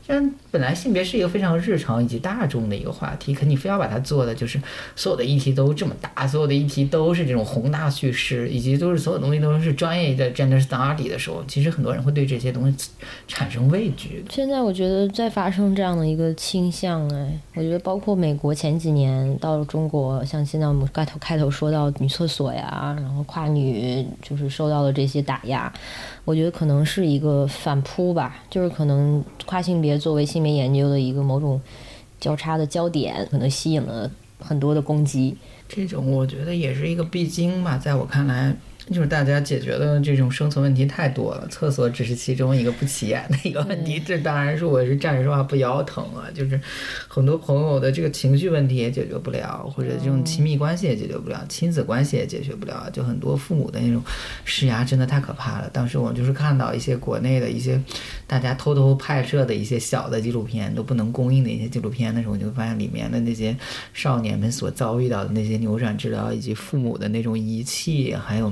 S3: 但本来性别是一个非常日常以及大众的一个话题，可你非要把它做的就是所有的议题都这么大，所有的议题都是这种宏大叙事，以及都是所有东西都是专业的 gender study 的时候，其实很多人会对这些东西产生畏惧。
S2: 现在我觉得在发生这样的一个倾向，哎，我觉得包括美国前几年到了中国，像现在我们开头开头说到女厕所呀，然后跨女就是受到的这些打压，我觉得可能是一个反扑吧，就是可能跨性别作为性别研究的一个某种交叉的焦点，可能吸引了很多的攻击。
S3: 这种我觉得也是一个必经吧，在我看来，就是大家解决的这种生存问题太多了，厕所只是其中一个不起眼的一个问题。这当然是我是站着说话不腰疼啊，就是很多朋友的这个情绪问题也解决不了，或者这种亲密关系也解决不了，亲子关系也解决不了，就很多父母的那种施压真的太可怕了。当时我就是看到一些国内的一些大家偷偷拍摄的一些小的纪录片都不能公映的一些纪录片的时候，我就发现里面的那些少年们所遭遇到的那些扭转治疗以及父母的那种遗弃，还有。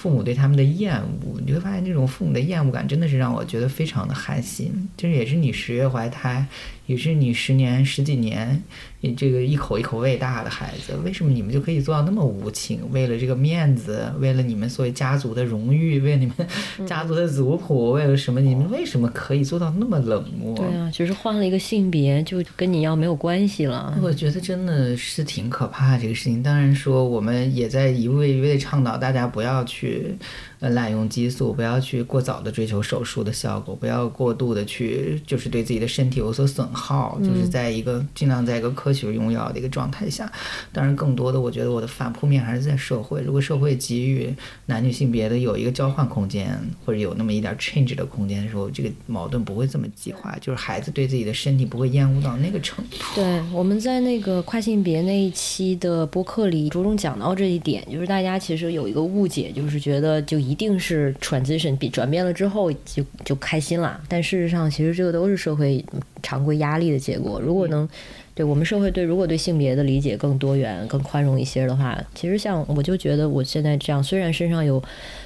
S3: 父母对他们的厌恶，你会发现这种父母的厌恶感真的是让我觉得非常的寒心。这也是你十月怀胎，也是你十年十几年，你这个一口一口喂大的孩子，为什么你们就可以做到那么无情？为了这个面子，为了你们所谓家族的荣誉，为了你们家族的族谱，为了什么？你们为什么可以做到那么冷漠？
S2: 对啊，就是换了一个性别，就跟你要没有关系了。
S3: 我觉得真的是挺可怕这个事情。当然说，我们也在一味一味倡导大家不要去。去呃滥用激素，不要去过早的追求手术的效果，不要过度的去就是对自己的身体有所损耗，就是在一个尽量在一个科学用药的一个状态下。当然，更多的我觉得我的反扑面还是在社会。如果社会给予男女性别的有一个交换空间，或者有那么一点 change 的空间的时候，这个矛盾不会这么激化，就是孩子对自己的身体不会厌恶到那个程度。
S2: 对，我们在那个跨性别那一期的播客里着重讲到这一点，就是大家其实有一个误解，就是。是觉得就一定是 transition 比转变了之后就就开心了，但事实上其实这个都是社会常规压力的结果。如果能。对我们社会对如果对性别的理解更多元、更宽容一些的话，其实像我就觉得我现在这样，虽然身上有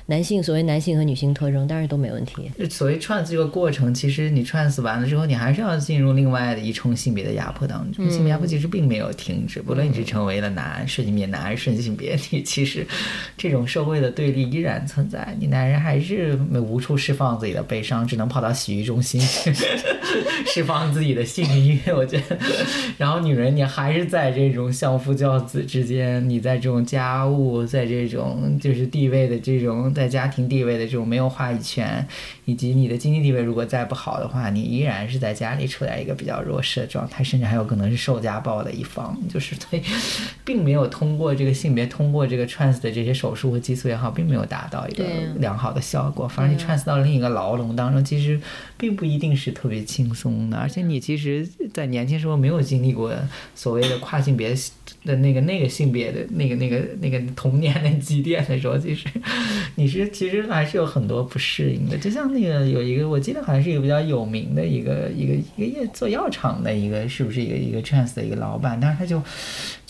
S2: 男性所谓男性和女性特征，当然都没问题。
S3: 所谓 trans 这个过程，其实你 trans 完了之后，你还是要进入另外的一重性别的压迫当中。性别压迫其实并没有停止，不论你是成为了男顺性别男还是顺性别女，其实这种社会的对立依然存在。你男人还是无处释放自己的悲伤，只能跑到洗浴中心去 (laughs) 释放自己的性欲。我觉得。然后女人，你还是在这种相夫教子之间，你在这种家务，在这种就是地位的这种在家庭地位的这种没有话语权，以及你的经济地位如果再不好的话，你依然是在家里处在一个比较弱势的状态，甚至还有可能是受家暴的一方，就是对，并没有通过这个性别，通过这个 trans 的这些手术和激素也好，并没有达到一个良好的效果，反而你 trans 到另一个牢笼当中，其实并不一定是特别轻松的，而且你其实，在年轻时候没有经历过。所谓的跨性别的那个那个性别的那个那个那个童年的积淀的时候，其实你是其实还是有很多不适应的。就像那个有一个，我记得好像是一个比较有名的一个一个一个做药厂的一个，是不是一个一个 trans 的一个老板？但是他就。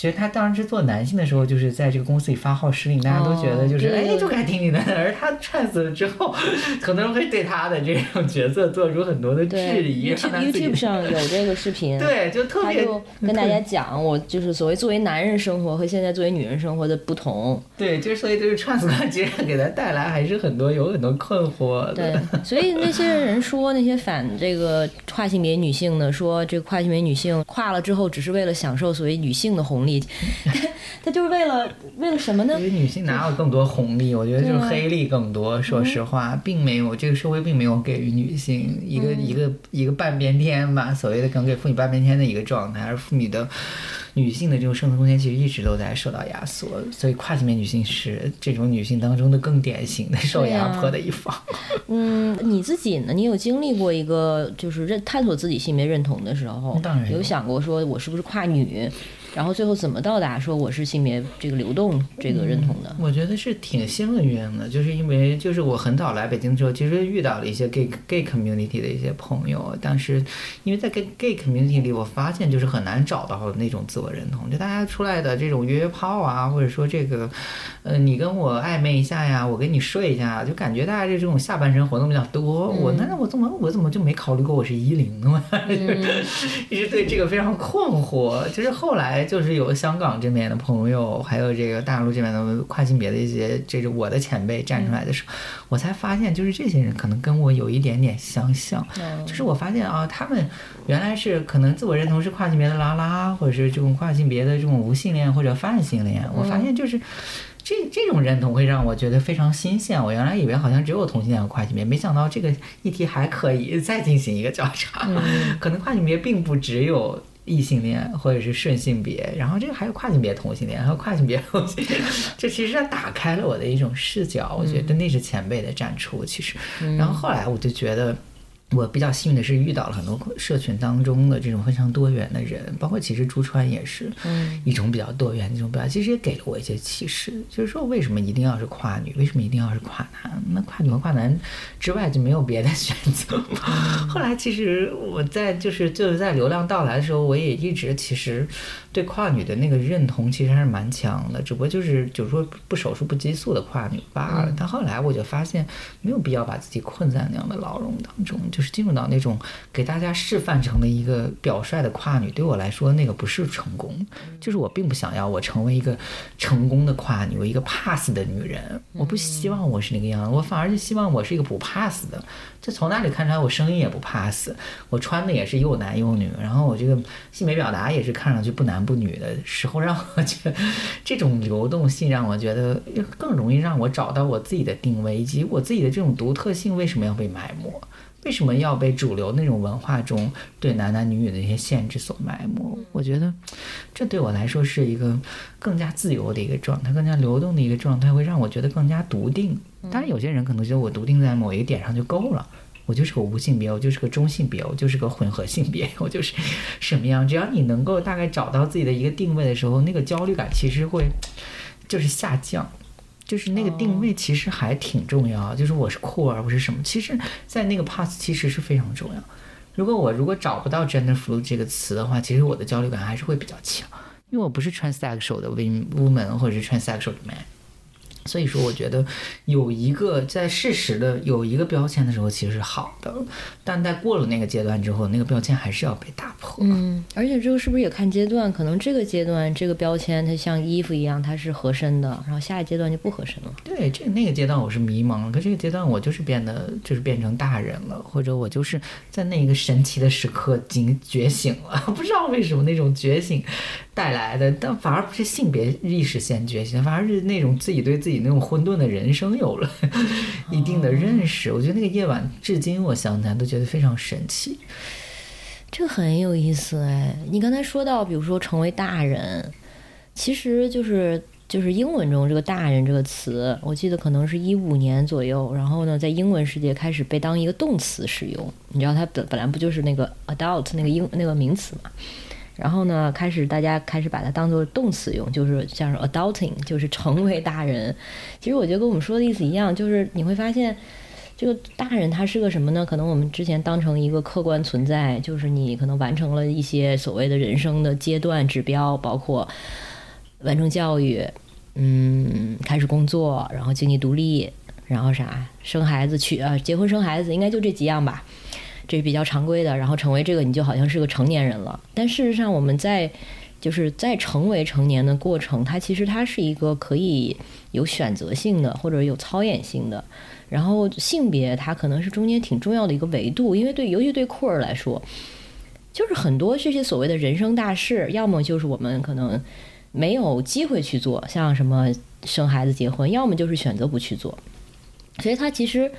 S3: 其实他当时做男性的时候，就是在这个公司里发号施令，大家都觉得就是哎，就该听你的。(laughs) 而他踹死了之后，很多人会对他的这种角色做出很多的质疑。
S2: YouTube 上有这个视频，(laughs)
S3: 对，就特别 (laughs)
S2: 跟大家讲，我就是所谓作为男人生活和现在作为女人生活的不同。
S3: 对，就是所以这个串死他，其实给他带来还是很多有很多困惑。
S2: 对，所以那些人说那些反这个跨性别女性的，说这个跨性别女性跨了之后，只是为了享受所谓女性的红。力，(laughs) 他就是为了为了什么呢？
S3: 因为女性哪有更多红利？我觉得就是黑利更多。说实话，并没有这个社会并没有给予女性一个一个一个半边天吧，所谓的可能给妇女半边天的一个状态，而妇女的女性的这种生存空间其实一直都在受到压缩。所以跨性别女性是这种女性当中的更典型的受压迫的一方。
S2: 嗯，你自己呢？你有经历过一个就是认探索自己性别认同的时候？
S3: 当然
S2: 有想过说我是不是跨女？然后最后怎么到达说我是性别这个流动这个认同的？
S3: 我觉得是挺幸运的，就是因为就是我很早来北京之后，其实遇到了一些 gay gay community 的一些朋友，但是因为在 gay gay community 里，我发现就是很难找到那种自我认同，就大家出来的这种约约炮啊，或者说这个，呃，你跟我暧昧一下呀，我跟你睡一下，就感觉大家这种下半身活动比较多。我那我怎么我怎么就没考虑过我是一零呢？(laughs) 一直对这个非常困惑。就是后来。就是有香港这边的朋友，还有这个大陆这边的跨性别的一些，这是我的前辈站出来的时候，我才发现，就是这些人可能跟我有一点点相像。就是我发现啊，他们原来是可能自我认同是跨性别的拉拉，或者是这种跨性别的这种无性恋或者泛性恋。我发现就是这这种认同会让我觉得非常新鲜。我原来以为好像只有同性恋和跨性别，没想到这个议题还可以再进行一个 (laughs) 交叉。可能跨性别并不只有。异性恋或者是顺性别，然后这个还有跨性别同性恋，还有跨性别 (laughs) 同性恋，这其实它打开了我的一种视角，我觉得那是前辈的展出，其实，然后后来我就觉得。我比较幸运的是遇到了很多社群当中的这种非常多元的人，包括其实朱川也是一种比较多元的一种表达，其实也给了我一些启示，就是说为什么一定要是跨女，为什么一定要是跨男？那跨女和跨男之外就没有别的选择吗？后来其实我在就是就是在流量到来的时候，我也一直其实对跨女的那个认同其实还是蛮强的，只不过就是就是说不手术不激素的跨女罢了。但后来我就发现没有必要把自己困在那样的牢笼当中，就。进入到那种给大家示范成了一个表率的跨女，对我来说那个不是成功，就是我并不想要我成为一个成功的跨女，我一个 pass 的女人，我不希望我是那个样子，我反而就希望我是一个不 pass 的。这从哪里看出来？我声音也不 pass，我穿的也是又男又女，然后我这个性别表达也是看上去不男不女的时候，让我觉得这种流动性让我觉得更容易让我找到我自己的定位，以及我自己的这种独特性为什么要被埋没。为什么要被主流那种文化中对男男女女的一些限制所埋没？我觉得，这对我来说是一个更加自由的一个状态，更加流动的一个状态，会让我觉得更加笃定。当然，有些人可能觉得我笃定在某一个点上就够了，我就是个无性别，我就是个中性别，我就是个混合性别，(laughs) 我就是什么样？只要你能够大概找到自己的一个定位的时候，那个焦虑感其实会就是下降。就是那个定位其实还挺重要，就是我是酷儿，我是什么？其实，在那个 pass 其实是非常重要。如果我如果找不到 gender fluid 这个词的话，其实我的焦虑感还是会比较强，因为我不是 transsexual 的 woman 或者是 transsexual 的 man。所以说，我觉得有一个在事实的有一个标签的时候，其实是好的，但在过了那个阶段之后，那个标签还是要被打破。
S2: 嗯，而且这个是不是也看阶段？可能这个阶段这个标签它像衣服一样，它是合身的，然后下一阶段就不合身了。
S3: 对，这那个阶段我是迷茫了，可这个阶段我就是变得就是变成大人了，或者我就是在那一个神奇的时刻惊觉醒了，(laughs) 不知道为什么那种觉醒。带来的，但反而不是性别意识先觉醒，反而是那种自己对自己那种混沌的人生有了 (laughs) 一定的认识。我觉得那个夜晚，至今我想起来都觉得非常神奇。
S2: 这很有意思哎，你刚才说到，比如说成为大人，其实就是就是英文中这个“大人”这个词，我记得可能是一五年左右，然后呢，在英文世界开始被当一个动词使用。你知道它本本来不就是那个 adult 那个英那个名词嘛？然后呢，开始大家开始把它当做动词用，就是像是 adulting，就是成为大人。其实我觉得跟我们说的意思一样，就是你会发现，这个大人他是个什么呢？可能我们之前当成一个客观存在，就是你可能完成了一些所谓的人生的阶段指标，包括完成教育，嗯，开始工作，然后经济独立，然后啥，生孩子娶呃结婚生孩子，应该就这几样吧。这是比较常规的，然后成为这个你就好像是个成年人了。但事实上，我们在就是在成为成年的过程，它其实它是一个可以有选择性的或者有操演性的。然后性别它可能是中间挺重要的一个维度，因为对尤其对酷儿来说，就是很多这些所谓的人生大事，要么就是我们可能没有机会去做，像什么生孩子、结婚，要么就是选择不去做。所以它其实。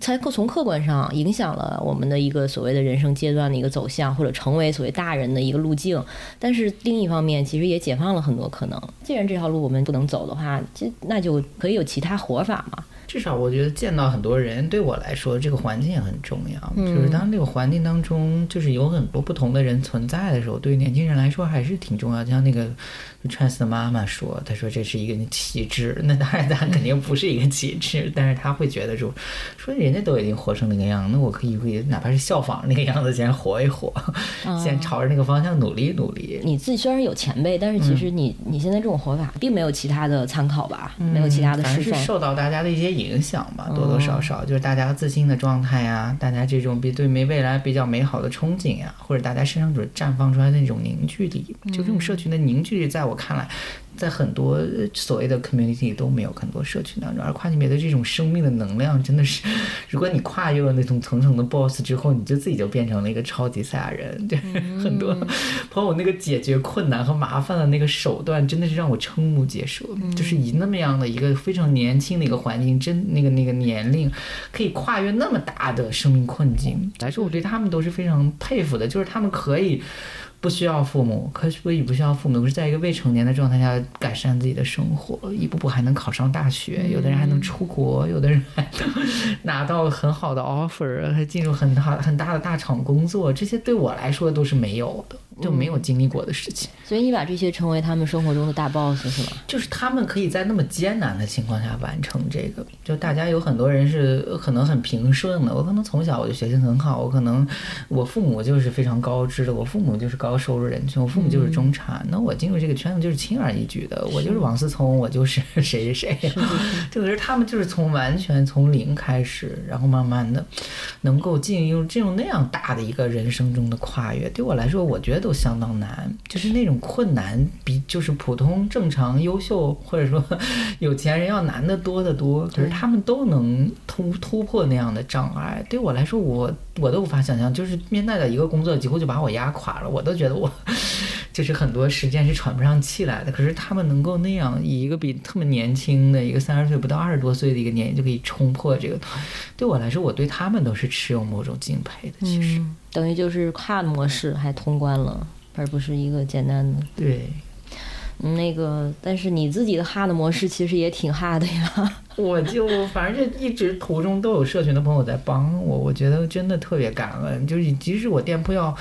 S2: 才从客观上影响了我们的一个所谓的人生阶段的一个走向，或者成为所谓大人的一个路径。但是另一方面，其实也解放了很多可能。既然这条路我们不能走的话，就那就可以有其他活法嘛。
S3: 至少我觉得见到很多人，对我来说，这个环境也很重要。就是当这个环境当中，就是有很多不同的人存在的时候，对于年轻人来说还是挺重要。就像那个。Trans 的妈妈说：“她说这是一个旗帜，那当然咱肯定不是一个旗帜，但是她会觉得说，说人家都已经活成那个样，那我可以可以哪怕是效仿那个样子，先活一活，先朝着那个方向努力努力。
S2: 你自己虽然有前辈，但是其实你你现在这种活法，并没有其他的参考吧？没有其他的
S3: 是受到大家的一些影响吧，多多少少就是大家自信的状态呀，大家这种比对没未来比较美好的憧憬呀，或者大家身上所绽放出来的那种凝聚力，就这种社群的凝聚力，在。我看来，在很多所谓的 community 都没有很多社群当中，而跨性别的这种生命的能量，真的是，(laughs) 如果你跨越了那种层层的 boss 之后，你就自己就变成了一个超级赛亚人。对，很多朋友那个解决困难和麻烦的那个手段，真的是让我瞠目结舌。就是以那么样的一个非常年轻的一个环境，真那个那个年龄，可以跨越那么大的生命困境来说，我对他们都是非常佩服的。就是他们可以。不需要父母，可以不需要父母，是在一个未成年的状态下改善自己的生活，一步步还能考上大学，有的人还能出国，有的人还能拿到很好的 offer，还进入很大很大的大厂工作，这些对我来说都是没有的。就没有经历过的事情，
S2: 所以你把这些称为他们生活中的大 boss 是吗？
S3: 就是他们可以在那么艰难的情况下完成这个。就大家有很多人是可能很平顺的，我可能从小我就学习很好，我可能我父母就是非常高知的，我父母就是高收入人群，我父母就是中产，那我进入这个圈子就是轻而易举的，我就是王思聪，我就是 (laughs) 谁谁谁。(laughs) 这个是他们就是从完全从零开始，然后慢慢的能够进入进入那样大的一个人生中的跨越。对我来说，我觉得都。相当难，就是那种困难，比就是普通正常优秀或者说 (laughs) 有钱人要难得多得多。可是他们都能突突破那样的障碍。对我来说，我我都无法想象，就是面对的一个工作几乎就把我压垮了，我都觉得我 (laughs) 就是很多时间是喘不上气来的。可是他们能够那样以一个比特别年轻的一个三十岁不到二十多岁的一个年纪就可以冲破这个，对我来说，我对他们都是持有某种敬佩的。其实。
S2: 等于就是 hard 模式还通关了，而不是一个简单的。
S3: 对，
S2: 那个，但是你自己的 hard 模式其实也挺 hard 的呀。(laughs)
S3: 我就反正就一直途中都有社群的朋友在帮我，我觉得真的特别感恩。就是即使我店铺要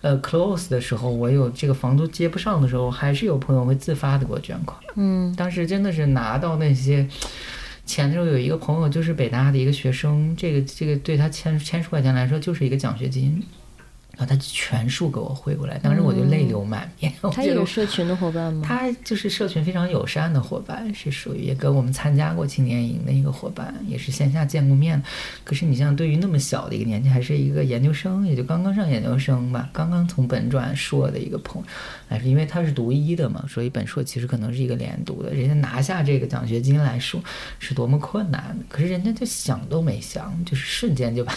S3: 呃 close 的时候，我有这个房租接不上的时候，还是有朋友会自发的给我捐款。
S2: 嗯，
S3: 当时真的是拿到那些。钱的时候有一个朋友，就是北大的一个学生，这个这个对他千千十块钱来说就是一个奖学金。然后他就全数给我汇过来，当时我就泪流满面。
S2: 他有社群的伙伴吗？
S3: 他就是社群非常友善的伙伴，是属于也跟我们参加过青年营的一个伙伴，也是线下见过面。可是你像对于那么小的一个年纪，还是一个研究生，也就刚刚上研究生吧，刚刚从本转硕的一个朋友，还是因为他是读医的嘛，所以本硕其实可能是一个连读的。人家拿下这个奖学金来说是多么困难的，可是人家就想都没想，就是瞬间就把，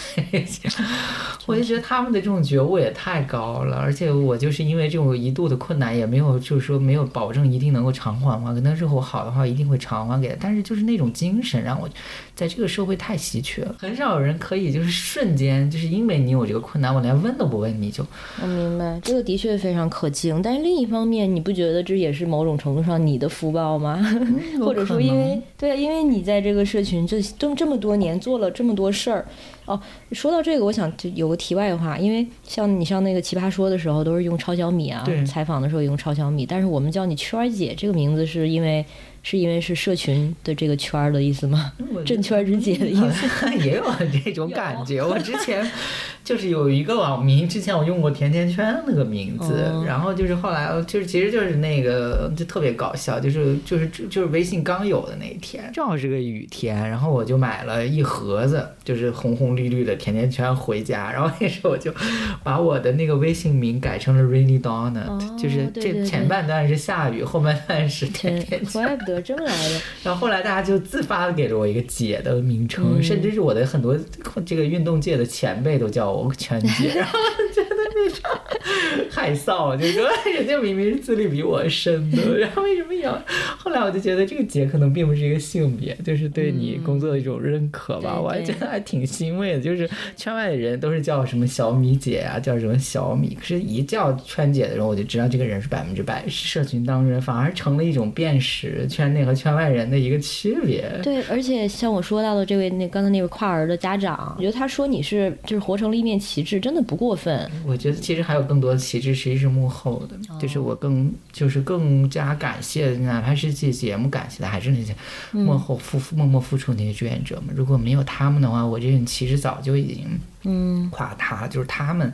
S3: (laughs) 我就觉得他们的这种觉悟。也太高了，而且我就是因为这种一度的困难，也没有就是说没有保证一定能够偿还嘛。可能日后好的话，一定会偿还给他。但是就是那种精神让我，在这个社会太稀缺了，很少有人可以就是瞬间就是因为你有这个困难，我连问都不问你就。
S2: 我明白，这个的确非常可敬。但是另一方面，你不觉得这也是某种程度上你的福报吗？(laughs) 或者说因为对，因为你在这个社群这这这么多年做了这么多事儿。哦，说到这个，我想就有个题外话，因为像你上那个奇葩说的时候，都是用超小米啊，采访的时候用超小米，但是我们叫你圈儿姐这个名字，是因为。是因为是社群的这个圈儿的意思吗？正圈之姐的意思
S3: 也有这种感觉。我之前 (laughs) 就是有一个网名，之前我用过甜甜圈那个名字，然后就是后来就是其实就是那个就特别搞笑，就是就是就是微信刚有的那一天，正好是个雨天，然后我就买了一盒子就是红红绿绿的甜甜圈回家，然后那时候我就把我的那个微信名改成了 Rainy Donut，就是这前半段是下雨，后半段是甜甜圈。
S2: 这么来的，(laughs)
S3: 然后后来大家就自发的给了我一个姐的名称，甚至是我的很多这个运动界的前辈都叫我全姐，(laughs) (laughs) 害臊，就说人家明明是资历比我深的，(laughs) 然后为什么要？后来我就觉得这个姐可能并不是一个性别，就是对你工作的一种认可吧，我还觉得还挺欣慰的。就是圈外的人都是叫什么小米姐啊，叫什么小米，可是一叫圈姐的时候，我就知道这个人是百分之百是社群当中人，反而成了一种辨识圈。内和圈外人的一个区别。
S2: 对，而且像我说到的这位那刚才那位跨儿的家长，我觉得他说你是就是活成了一面旗帜，真的不过分。
S3: 我觉得其实还有更多的旗帜实际是幕后的，就是我更就是更加感谢，哪怕是这节目感谢的还是那些幕后付默默付出那些志愿者们。如果没有他们的话，我这人其实早就已经。
S2: 嗯，
S3: 垮塌就是他们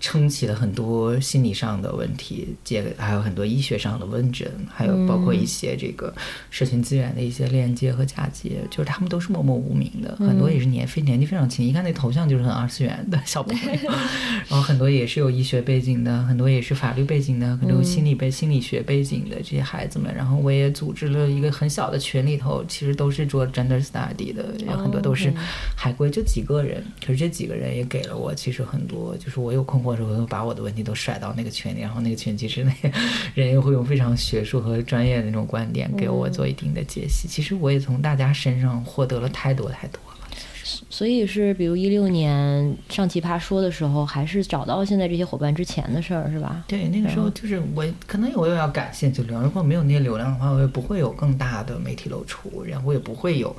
S3: 撑起了很多心理上的问题，接还有很多医学上的问诊，还有包括一些这个社群资源的一些链接和嫁接，就是他们都是默默无名的，很多也是年非年纪非常轻，一看那头像就是很二次元的小朋友，(laughs) 然后很多也是有医学背景的，很多也是法律背景的，很多心理背心理学背景的这些孩子们，然后我也组织了一个很小的群里头，其实都是做 gender study 的，有很多都是海归，就几个人，可是这几个人。人也给了我，其实很多，就是我有困惑的时候，会把我的问题都甩到那个群里，然后那个群其实那 (laughs) 人又会用非常学术和专业的那种观点给我做一定的解析。其实我也从大家身上获得了太多太多了。
S2: 所以是，比如一六年上奇葩说的时候，还是找到现在这些伙伴之前的事儿，是吧？
S3: 对，那个时候就是我可能我又要感谢这流量，如果没有那些流量的话，我也不会有更大的媒体露出，然后也不会有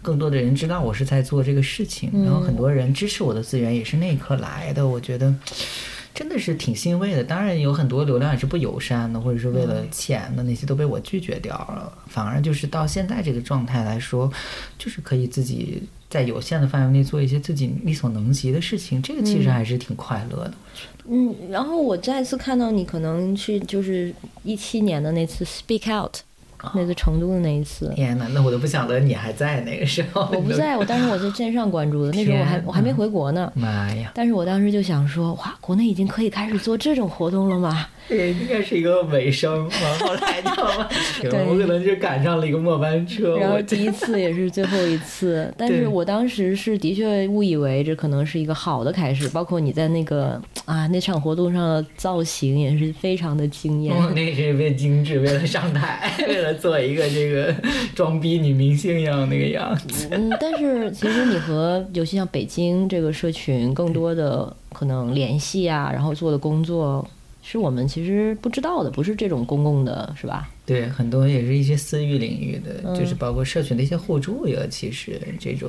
S3: 更多的人知道我是在做这个事情，然后很多人支持我的资源也是那一刻来的，我觉得。真的是挺欣慰的，当然有很多流量也是不友善的，或者是为了钱的那些都被我拒绝掉了。反而就是到现在这个状态来说，就是可以自己在有限的范围内做一些自己力所能及的事情，这个其实还是挺快乐的。
S2: 嗯，然后我再次看到你，可能去就是一七年的那次 Speak Out。那次成都的那一次，
S3: 天哪，那我都不晓得你还在那个时候。
S2: 我不在，我当时我在线上关注的，那时候我还我还没回国呢。
S3: 妈呀！
S2: 但是我当时就想说，哇，国内已经可以开始做这种活动了吗？
S3: 对，应该是一个尾声然，(laughs) 后来就，对，我可能就赶上了一个末班车。
S2: 然后第一次也是最后一次，(laughs) 但是我当时是的确误以为这可能是一个好的开始，包括你在那个啊那场活动上的造型也是非常的惊艳。
S3: 那是为精致，为了上台，(laughs) 为了做一个这个装逼女明星一样那个样子。
S2: 嗯，但是其实你和尤其像北京这个社群更多的可能联系啊，然后做的工作。是我们其实不知道的，不是这种公共的，是吧？
S3: 对，很多也是一些私域领域的，就是包括社群的一些互助呀。其实这种，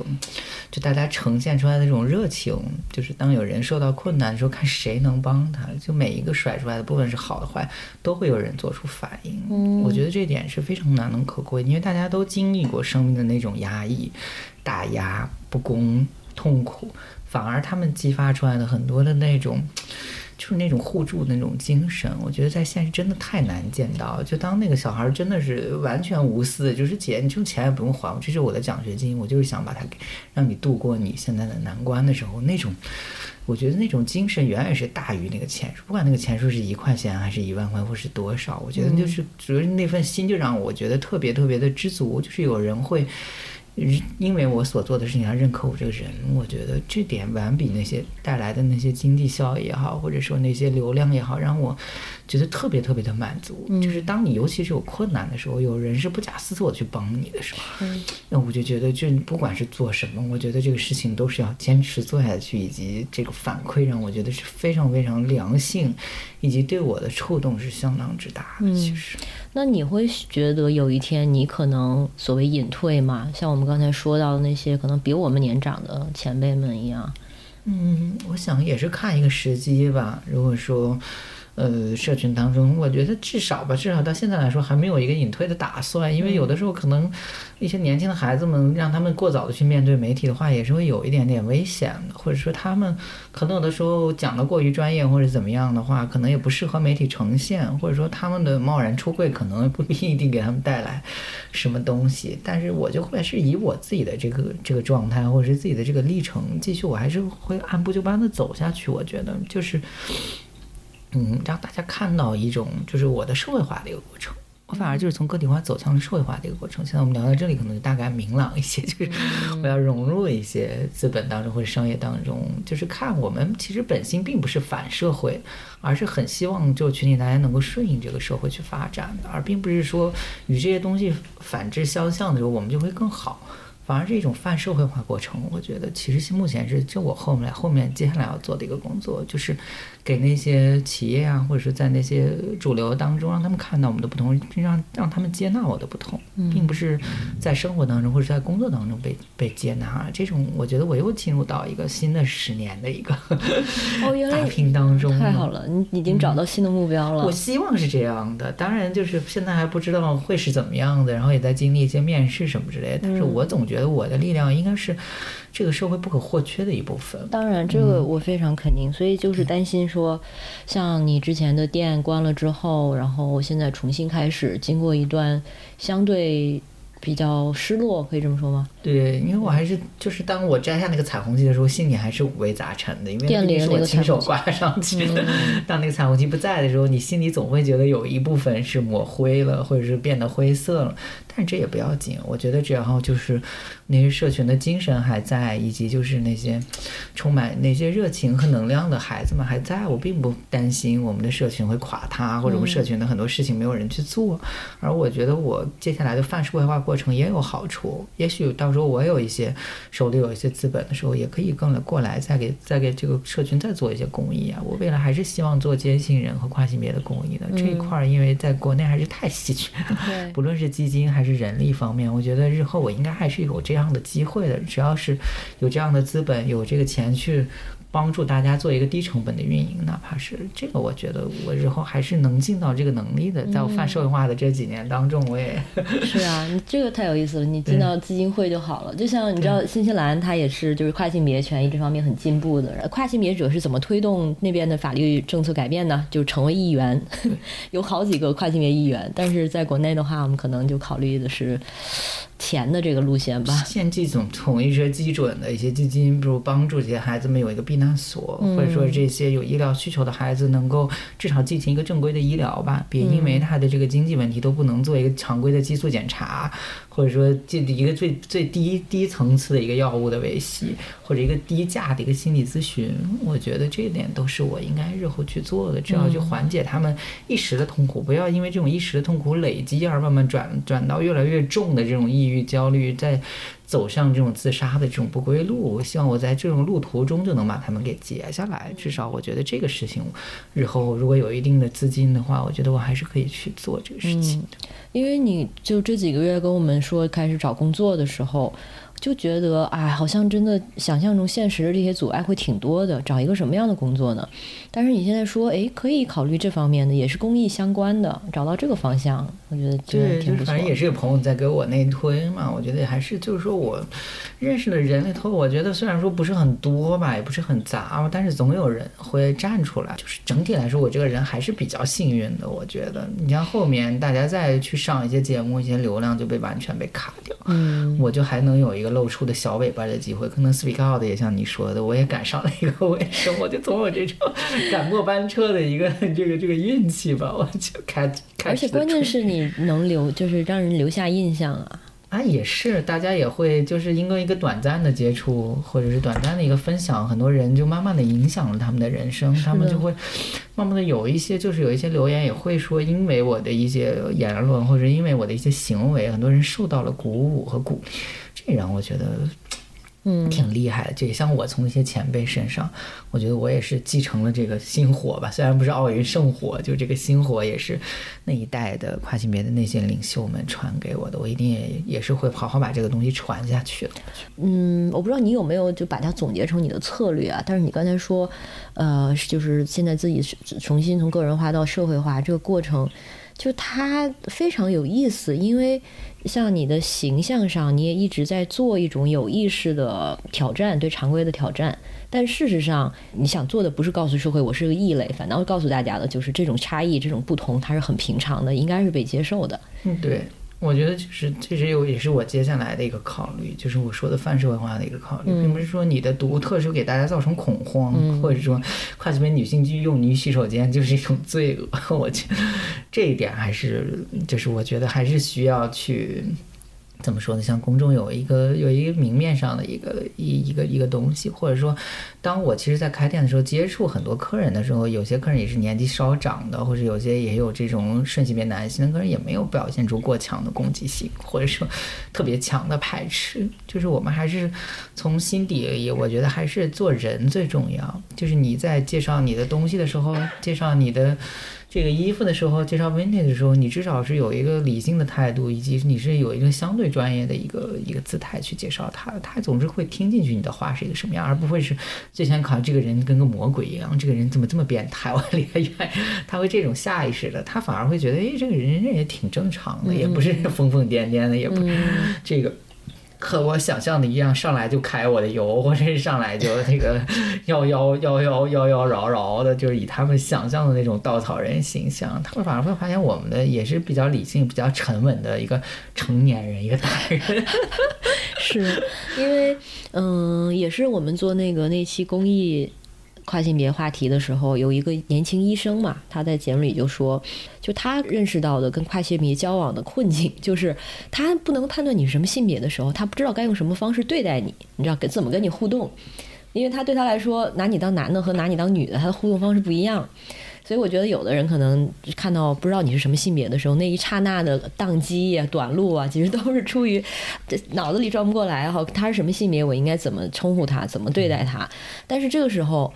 S3: 就大家呈现出来的这种热情，就是当有人受到困难的时候，看谁能帮他，就每一个甩出来的，不管是好的坏，都会有人做出反应。嗯，我觉得这点是非常难能可贵，因为大家都经历过生命的那种压抑、打压、不公、痛苦，反而他们激发出来的很多的那种。就是那种互助的那种精神，我觉得在现实真的太难见到。就当那个小孩真的是完全无私，就是姐，你就钱也不用还我，这是我的奖学金，我就是想把它给让你度过你现在的难关的时候，那种，我觉得那种精神远远是大于那个钱数，不管那个钱数是一块钱还是一万块或是多少，我觉得就是主要那份心就让我觉得特别特别的知足，就是有人会。因为我所做的事情，他认可我这个人，我觉得这点远比那些带来的那些经济效益也好，或者说那些流量也好，让我觉得特别特别的满足。就是当你尤其是有困难的时候，有人是不假思索的去帮你的时候，那我就觉得，就不管是做什么，我觉得这个事情都是要坚持做下去，以及这个反馈让我觉得是非常非常良性，以及对我的触动是相当之大的。其实。
S2: 那你会觉得有一天你可能所谓隐退吗？像我们刚才说到的那些可能比我们年长的前辈们一样？
S3: 嗯，我想也是看一个时机吧。如果说。呃，社群当中，我觉得至少吧，至少到现在来说，还没有一个隐退的打算。因为有的时候可能一些年轻的孩子们，让他们过早的去面对媒体的话，也是会有一点点危险的。或者说他们可能有的时候讲的过于专业或者怎么样的话，可能也不适合媒体呈现。或者说他们的贸然出柜，可能不一定给他们带来什么东西。但是我就会是以我自己的这个这个状态，或者是自己的这个历程，继续我还是会按部就班的走下去。我觉得就是。嗯，让大家看到一种就是我的社会化的一个过程，我反而就是从个体化走向了社会化的一个过程。现在我们聊到这里，可能就大概明朗一些，(laughs) 就是我要融入一些资本当中或者商业当中，就是看我们其实本心并不是反社会，而是很希望就群体大家能够顺应这个社会去发展的，而并不是说与这些东西反之相向的时候，我们就会更好。反而是一种泛社会化过程，我觉得其实目前是就我后面后面接下来要做的一个工作，就是给那些企业啊，或者是在那些主流当中，让他们看到我们的不同，让让他们接纳我的不同，并不是在生活当中或者在工作当中被被接纳。这种我觉得我又进入到一个新的十年的一个打拼当中，
S2: 太好了，你已经找到新的目标了。
S3: 我希望是这样的，当然就是现在还不知道会是怎么样的，然后也在经历一些面试什么之类的，但是我总觉觉得我的力量应该是这个社会不可或缺的一部分。
S2: 当然，这个我非常肯定。所以就是担心说，像你之前的店关了之后，然后现在重新开始，经过一段相对。比较失落，可以这么说吗？
S3: 对，因为我还是就是当我摘下那个彩虹旗的时候，心里还是五味杂陈的，因为那是我亲手挂上去的。当那个彩虹旗不在的时候，你心里总会觉得有一部分是抹灰了，或者是变得灰色了。但这也不要紧，我觉得只要就是那些社群的精神还在，以及就是那些充满那些热情和能量的孩子们还在，我并不担心我们的社群会垮塌，或者我们社群的很多事情没有人去做。而我觉得我接下来的泛社会化过。程也有好处。也许到时候我有一些手里有一些资本的时候，也可以更过来再给再给这个社群再做一些公益啊。我未来还是希望做兼性人和跨性别的公益的这一块儿，因为在国内还是太稀缺，不论是基金还是人力方面，我觉得日后我应该还是有这样的机会的。只要是有这样的资本，有这个钱去。帮助大家做一个低成本的运营，哪怕是这个，我觉得我日后还是能尽到这个能力的。在我泛社会化的这几年当中，我也 (laughs)
S2: 是啊，你这个太有意思了。你进到基金会就好了，就像你知道，新西兰它也是就是跨性别权益这方面很进步的。跨性别者是怎么推动那边的法律政策改变呢？就成为议员，(laughs) 有好几个跨性别议员。但是在国内的话，我们可能就考虑的是。钱的这个路线吧，
S3: 献这种统一些基准的一些基金，比如帮助这些孩子们有一个避难所，或者说这些有医疗需求的孩子能够至少进行一个正规的医疗吧，别因为他的这个经济问题都不能做一个常规的激素检查。或者说，这一个最最低低层次的一个药物的维系，或者一个低价的一个心理咨询，我觉得这一点都是我应该日后去做的，只要去缓解他们一时的痛苦，不要因为这种一时的痛苦累积而慢慢转转到越来越重的这种抑郁、焦虑，在。走上这种自杀的这种不归路，我希望我在这种路途中就能把他们给截下来。至少我觉得这个事情，日后如果有一定的资金的话，我觉得我还是可以去做这个事情的。
S2: 因为你就这几个月跟我们说开始找工作的时候。就觉得哎，好像真的想象中现实的这些阻碍会挺多的。找一个什么样的工作呢？但是你现在说，哎，可以考虑这方面的，也是公益相关的，找到这个方向，我觉得
S3: 对，
S2: 挺
S3: 不错。反正也是有朋友在给我内推嘛。我觉得还是就是说我认识的人里头，我觉得虽然说不是很多吧，也不是很杂，但是总有人会站出来。就是整体来说，我这个人还是比较幸运的。我觉得，你像后面大家再去上一些节目，一些流量就被完全被卡掉。嗯，我就还能有一个。露出的小尾巴的机会，可能 speak out 的也像你说的，我也赶上了一个尾声，我就总有这种赶末班车的一个这个这个运气吧，我就开开。
S2: 而且关键是你能留，就是让人留下印象啊。
S3: 啊，也是，大家也会就是因为一个短暂的接触，或者是短暂的一个分享，很多人就慢慢的影响了他们的人生，他们就会慢慢的有一些，就是有一些留言也会说，因为我的一些言论，或者因为我的一些行为，很多人受到了鼓舞和鼓励。这让我觉得，
S2: 嗯，
S3: 挺厉害的。这也像我从一些前辈身上，我觉得我也是继承了这个心火吧。虽然不是奥运圣火，就这个心火也是那一代的跨性别的那些领袖们传给我的。我一定也也是会好好把这个东西传下去的。
S2: 嗯，我不知道你有没有就把它总结成你的策略啊？但是你刚才说，呃，就是现在自己重新从个人化到社会化这个过程。就它非常有意思，因为像你的形象上，你也一直在做一种有意识的挑战，对常规的挑战。但事实上，你想做的不是告诉社会我是个异类，反倒告诉大家的就是这种差异、这种不同，它是很平常的，应该是被接受的。
S3: 嗯，对。我觉得就是，这是有也是我接下来的一个考虑，就是我说的泛社会化的一个考虑，并不是说你的独特是给大家造成恐慌，或者说跨性别女性去用女洗手间就是一种罪恶。(laughs) 我觉得这一点还是，就是我觉得还是需要去。怎么说呢？像公众有一个有一个明面上的一个一一个一个东西，或者说，当我其实，在开店的时候接触很多客人的时候，有些客人也是年纪稍长的，或者有些也有这种顺性别男性的客人，也没有表现出过强的攻击性，或者说特别强的排斥。就是我们还是从心底里，我觉得还是做人最重要。就是你在介绍你的东西的时候，介绍你的。这个衣服的时候，介绍 vintage 的时候，你至少是有一个理性的态度，以及你是有一个相对专业的一个一个姿态去介绍它。他总是会听进去你的话是一个什么样，而不会是最先考虑这个人跟个魔鬼一样，这个人怎么这么变态，我离他远。他会这种下意识的，他反而会觉得，哎，这个人人也挺正常的，也不是疯疯癫癫的，也不这个。和我想象的一样，上来就开我的油，或者是上来就那个妖妖妖妖妖妖娆娆的，就是以他们想象的那种稻草人形象。他们反而会发现我们的也是比较理性、比较沉稳的一个成年人，一个大人。(laughs)
S2: 是因为，嗯，也是我们做那个那期公益。跨性别话题的时候，有一个年轻医生嘛，他在节目里就说，就他认识到的跟跨性别交往的困境，就是他不能判断你是什么性别的时候，他不知道该用什么方式对待你，你知道跟怎么跟你互动，因为他对他来说，拿你当男的和拿你当女的，他的互动方式不一样。所以我觉得有的人可能看到不知道你是什么性别的时候，那一刹那的宕机呀、短路啊，其实都是出于这脑子里转不过来哈，他是什么性别，我应该怎么称呼他，怎么对待他。但是这个时候，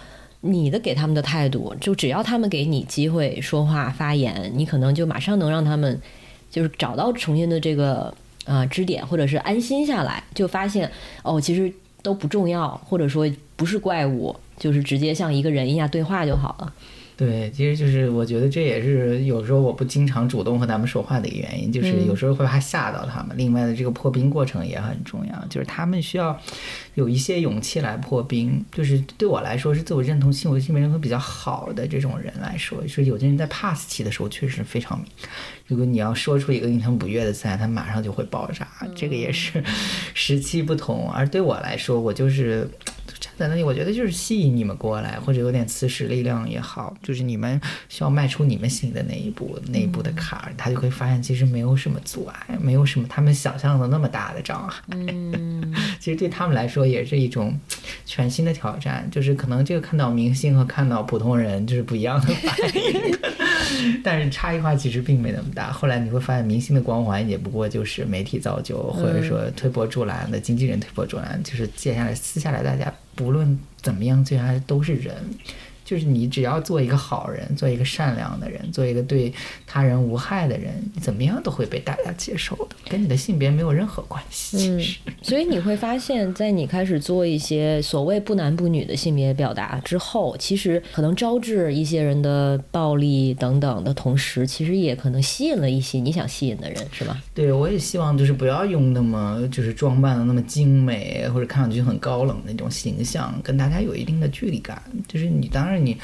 S2: 你的给他们的态度，就只要他们给你机会说话发言，你可能就马上能让他们就是找到重新的这个啊支点，或者是安心下来，就发现哦，其实都不重要，或者说不是怪物，就是直接像一个人一样对话就好了。
S3: 对，其实就是我觉得这也是有时候我不经常主动和他们说话的一个原因，就是有时候会怕吓到他们。另外的这个破冰过程也很重要，就是他们需要有一些勇气来破冰。就是对我来说是自我认同、性我性别认同比较好的这种人来说，是有些人在 pass 期的时候确实非常敏感。如果你要说出一个令他们不悦的词来，他马上就会爆炸。这个也是时期不同。而对我来说，我就是。站在那里，我觉得就是吸引你们过来，或者有点磁石力量也好，就是你们需要迈出你们心的那一步，那一步的坎儿，他就会发现其实没有什么阻碍，没有什么他们想象的那么大的障碍。
S2: 嗯，(laughs)
S3: 其实对他们来说也是一种全新的挑战，就是可能这个看到明星和看到普通人就是不一样的反应，但是差异化其实并没那么大。后来你会发现，明星的光环也不过就是媒体造就，或者说推波助澜的经纪人推波助澜，就是接下来私下来大家。不论怎么样，最后都是人。就是你只要做一个好人，做一个善良的人，做一个对他人无害的人，你怎么样都会被大家接受的，跟你的性别没有任何关系。
S2: 嗯，所以你会发现在你开始做一些所谓不男不女的性别表达之后，其实可能招致一些人的暴力等等的同时，其实也可能吸引了一些你想吸引的人，是吧？
S3: 对，我也希望就是不要用那么就是装扮的那么精美，或者看上去很高冷的那种形象，跟大家有一定的距离感。就是你当然。你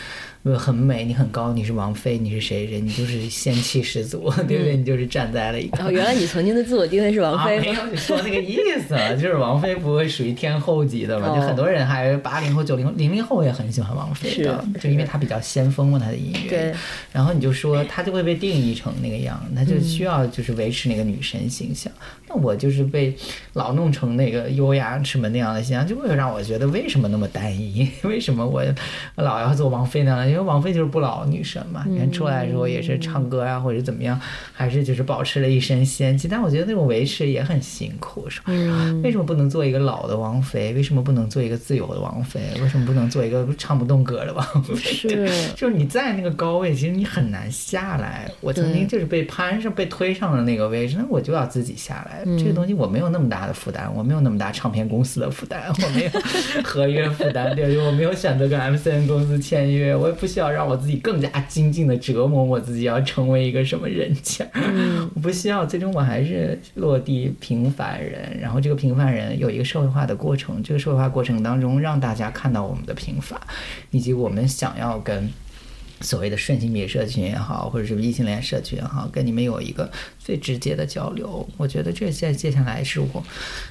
S3: 很美，你很高，你是王菲，你是谁？谁你就是仙气十足，(laughs) 对不对？你就是站在了一个。
S2: 哦，原来你曾经的自我定位是王菲。
S3: 没有你说那个意思，(laughs) 就是王菲不会属于天后级的嘛？就很多人还八零后、九零后、零零后也很喜欢王菲的，就因为她比较先锋嘛，她的音乐。
S2: 对。
S3: 然后你就说她就会被定义成那个样，她就需要就是维持那个女神形象。那我就是被老弄成那个优雅什么那样的形象，就会让我觉得为什么那么单一？为什么我老要做王菲那样？因为王菲就是不老女神嘛，你看出来的时候也是唱歌啊，或者怎么样，还是就是保持了一身仙气。但我觉得那种维持也很辛苦，是吧？(laughs) 为什么不能做一个老的王菲？为什么不能做一个自由的王菲？为什么不能做一个唱不动歌的王菲？
S2: 是，(laughs)
S3: 就是你在那个高位，其实你很难下来。我曾经就是被攀上、被推上了那个位置，那我就要自己下来。这个东西我没有那么大的负担，我没有那么大唱片公司的负担，我没有 (laughs) 合约负担，对，我没有选择跟 MCN 公司签约，我也不需要让。我自己更加精进的折磨我自己，要成为一个什么人家？(laughs) 我不需要，最终我还是落地平凡人。然后这个平凡人有一个社会化的过程，这个社会化过程当中，让大家看到我们的平凡，以及我们想要跟。所谓的顺性别社群也好，或者是异性恋社群也好，跟你们有一个最直接的交流，我觉得这在接下来是我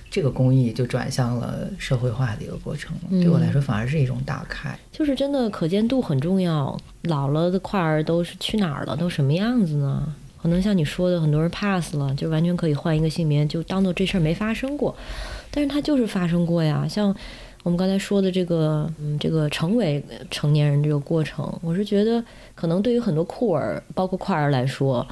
S3: 这个公益就转向了社会化的一个过程了。对我来说，反而是一种打开。
S2: 就是真的可见度很重要。老了的块儿都是去哪儿了？都什么样子呢？可能像你说的，很多人 pass 了，就完全可以换一个性别，就当做这事儿没发生过。但是它就是发生过呀，像。我们刚才说的这个，嗯，这个成为成年人这个过程，我是觉得可能对于很多酷儿，包括跨儿来说，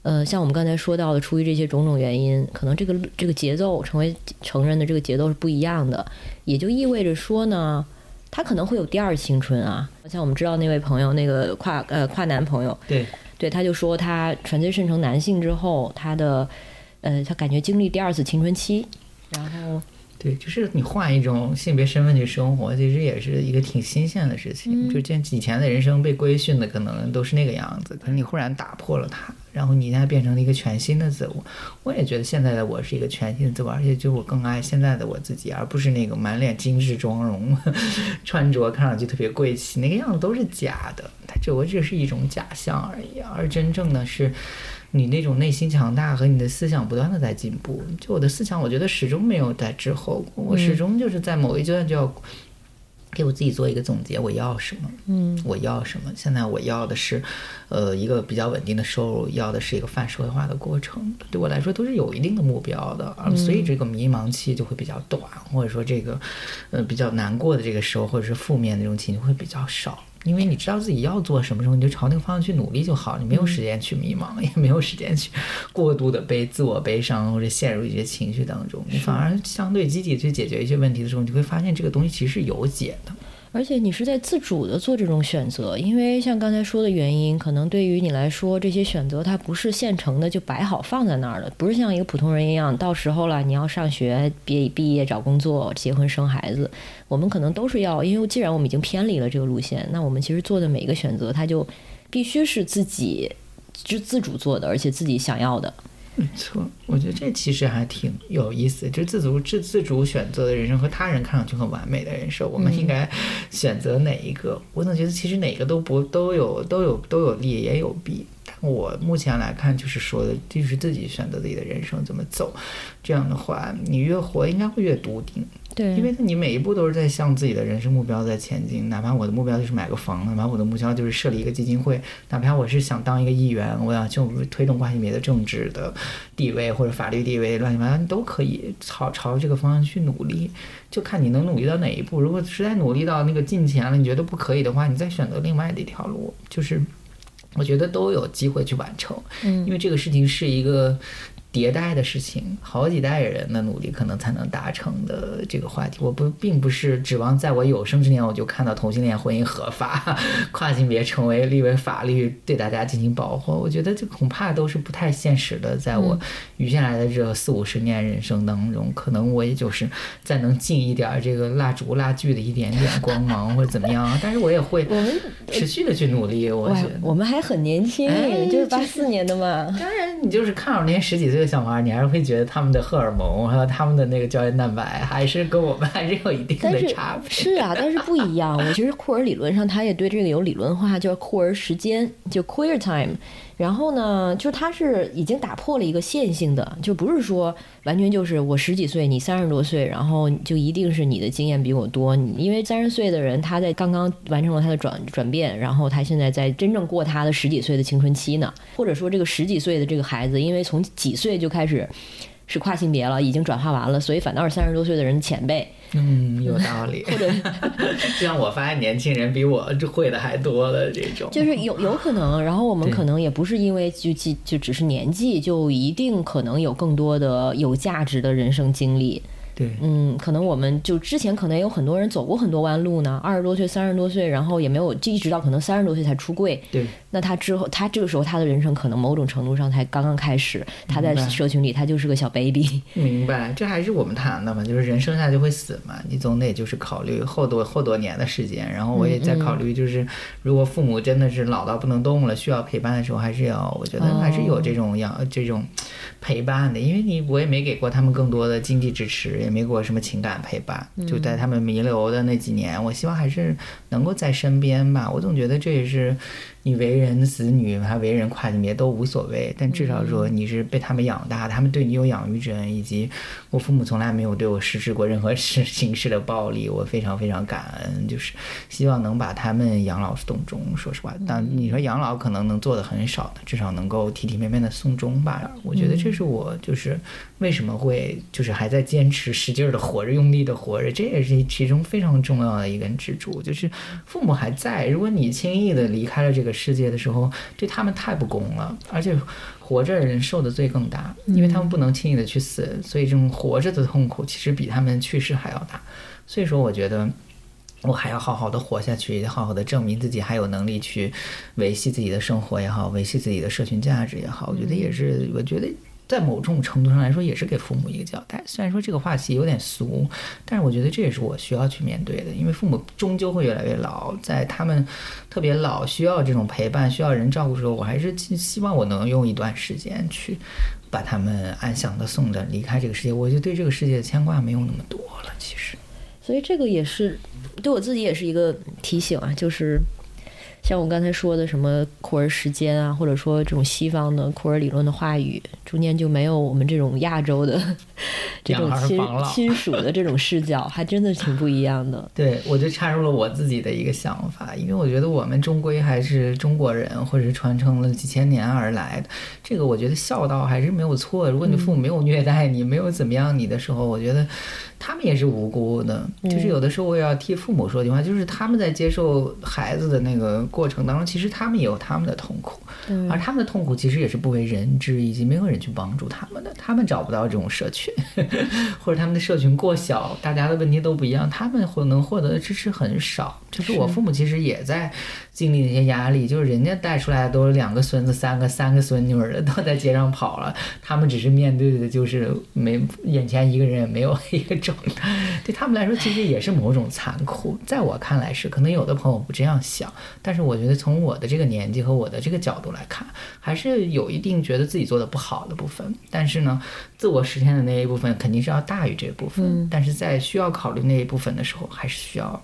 S2: 呃，像我们刚才说到的，出于这些种种原因，可能这个这个节奏成为成人的这个节奏是不一样的，也就意味着说呢，他可能会有第二青春啊。像我们知道那位朋友，那个跨呃跨男朋友，
S3: 对
S2: 对，他就说他纯粹生成男性之后，他的呃，他感觉经历第二次青春期，然后。
S3: 对，就是你换一种性别身份去生活，其实也是一个挺新鲜的事情。就这以前的人生被规训的，可能都是那个样子，可是你忽然打破了它，然后你现在变成了一个全新的自我。我也觉得现在的我是一个全新的自我，而且就我更爱现在的我自己，而不是那个满脸精致妆容、(laughs) 穿着看上去特别贵气那个样子都是假的，它只不过这是一种假象而已。而真正的是。你那种内心强大和你的思想不断的在进步，就我的思想，我觉得始终没有在滞后，我始终就是在某一阶段就要给我自己做一个总结，我要什么？
S2: 嗯，
S3: 我要什么？现在我要的是，呃，一个比较稳定的收入，要的是一个泛社会化的过程，对我来说都是有一定的目标的，所以这个迷茫期就会比较短，或者说这个，呃，比较难过的这个时候，或者是负面那种情绪会比较少。因为你知道自己要做什么时候，你就朝那个方向去努力就好，你没有时间去迷茫，也没有时间去过度的悲自我悲伤或者陷入一些情绪当中，你反而相对积极去解决一些问题的时候，你会发现这个东西其实是有解的。
S2: 而且你是在自主的做这种选择，因为像刚才说的原因，可能对于你来说，这些选择它不是现成的就摆好放在那儿的，不是像一个普通人一样，到时候了你要上学、毕毕业、找工作、结婚、生孩子，我们可能都是要，因为既然我们已经偏离了这个路线，那我们其实做的每一个选择，它就必须是自己就自主做的，而且自己想要的。
S3: 没错，我觉得这其实还挺有意思，就是自主自自主选择的人生和他人看上去很完美的人生，我们应该选择哪一个？我总觉得其实哪个都不都有都有都有利也有弊。但我目前来看，就是说的就是自己选择自己的人生怎么走，这样的话，你越活应该会越笃定。
S2: 对，
S3: 因为你每一步都是在向自己的人生目标在前进，哪怕我的目标就是买个房，哪怕我的目标就是设立一个基金会，哪怕我是想当一个议员，我想就推动关系别的政治的地位或者法律地位，乱七八糟，你都可以朝朝这个方向去努力，就看你能努力到哪一步。如果实在努力到那个近前了，你觉得不可以的话，你再选择另外的一条路，就是我觉得都有机会去完成，
S2: 嗯
S3: 因为这个事情是一个。迭代的事情，好几代人的努力可能才能达成的这个话题，我不并不是指望在我有生之年我就看到同性恋婚姻合法，(laughs) 跨性别成为立为法律对大家进行保护。我觉得这恐怕都是不太现实的。在我余下来的这四五十年人生当中，可能我也就是再能尽一点这个蜡烛蜡炬的一点点光芒或者怎么样，但是我也会
S2: 我们
S3: 持续的去努力。我觉得，
S2: 我们还很年轻，
S3: 哎
S2: 就是八四年的嘛。
S3: 当然，你就是看着那些十几岁的小孩，你还是会觉得他们的荷尔蒙还有他们的那个胶原蛋白，还是跟我们还是有一定的差别。
S2: 是啊，但是不一样。我觉得库尔理论上，他也对这个有理论化，叫库尔时间，就 queer time。然后呢，就是它是已经打破了一个线性的，就不是说完全就是我十几岁，你三十多岁，然后就一定是你的经验比我多。你因为三十岁的人，他在刚刚完成了他的转转变，然后他现在在真正过他的十几岁的青春期呢，或者说这个十几岁的这个孩子，因为从几岁就开始是跨性别了，已经转化完了，所以反倒是三十多岁的人的前辈。
S3: 嗯，有道理。(laughs)
S2: 或者
S3: 这样我发现年轻人比我这会的还多的，这种
S2: 就是有有可能，然后我们可能也不是因为就就就只是年纪，就一定可能有更多的有价值的人生经历。
S3: 对
S2: 嗯，可能我们就之前可能也有很多人走过很多弯路呢，二十多岁、三十多岁，然后也没有，就一直到可能三十多岁才出柜。
S3: 对
S2: 那他之后，他这个时候他的人生可能某种程度上才刚刚开始，他在社群里他就是个小 baby。
S3: 明白，这还是我们谈的嘛，就是人生下就会死嘛，你总得就是考虑后多后多年的时间，然后我也在考虑，就是如果父母真的是老到不能动了，需要陪伴的时候，还是要我觉得还是有这种养这种陪伴的，因为你我也没给过他们更多的经济支持，也没给我什么情感陪伴，就在他们弥留的那几年，我希望还是能够在身边吧，我总觉得这也是。你为人子女还为人跨性别都无所谓，但至少说你是被他们养大，他们对你有养育之恩，以及我父母从来没有对我实施过任何形形式的暴力，我非常非常感恩，就是希望能把他们养老送终。说实话，但你说养老可能能做的很少的，至少能够体体面面的送终吧。我觉得这是我就是为什么会就是还在坚持使劲的活着，用力的活着，这也是其中非常重要的一根支柱，就是父母还在，如果你轻易的离开了这个世界的时候，对他们太不公了，而且活着的人受的罪更大，因为他们不能轻易的去死，所以这种活着的痛苦其实比他们去世还要大。所以说，我觉得我还要好好的活下去，好好的证明自己还有能力去维系自己的生活也好，维系自己的社群价值也好，我觉得也是，我觉得。在某种程度上来说，也是给父母一个交代。虽然说这个话题有点俗，但是我觉得这也是我需要去面对的，因为父母终究会越来越老，在他们特别老、需要这种陪伴、需要人照顾的时候，我还是希望我能用一段时间去把他们安详的送的离开这个世界。我就对这个世界的牵挂没有那么多了，其实。
S2: 所以这个也是对我自己也是一个提醒啊，就是像我刚才说的什么库尔时间啊，或者说这种西方的库尔理论的话语，中间就没有我们这种亚洲的 (laughs) 这种
S3: 养
S2: 亲亲属的这种视角，还真的挺不一样的。(laughs)
S3: 对，我就插入了我自己的一个想法，因为我觉得我们终归还是中国人，或者是传承了几千年而来的。这个我觉得孝道还是没有错。如果你父母没有虐待你，没有怎么样你的时候，我觉得他们也是无辜的。
S2: 嗯
S3: 就是有的时候我也要替父母说句话，就是他们在接受孩子的那个过程当中，其实他们也有他们的痛苦，而他们的痛苦其实也是不为人知，以及没有人去帮助他们的。他们找不到这种社群，或者他们的社群过小，大家的问题都不一样，他们获能获得的支持很少。就是我父母其实也在经历那些压力，就是人家带出来的都是两个孙子、三个、三个孙女儿的，都在街上跑了，他们只是面对的就是没眼前一个人也没有 (laughs) 一个状态，对他们来说其实也是某种残酷。在我看来是，可能有的朋友不这样想，但是我觉得从我的这个年纪和我的这个角度来看，还是有一定觉得自己做的不好的部分。但是呢，自我实现的那一部分肯定是要大于这部分，但是在需要考虑那一部分的时候，还是需要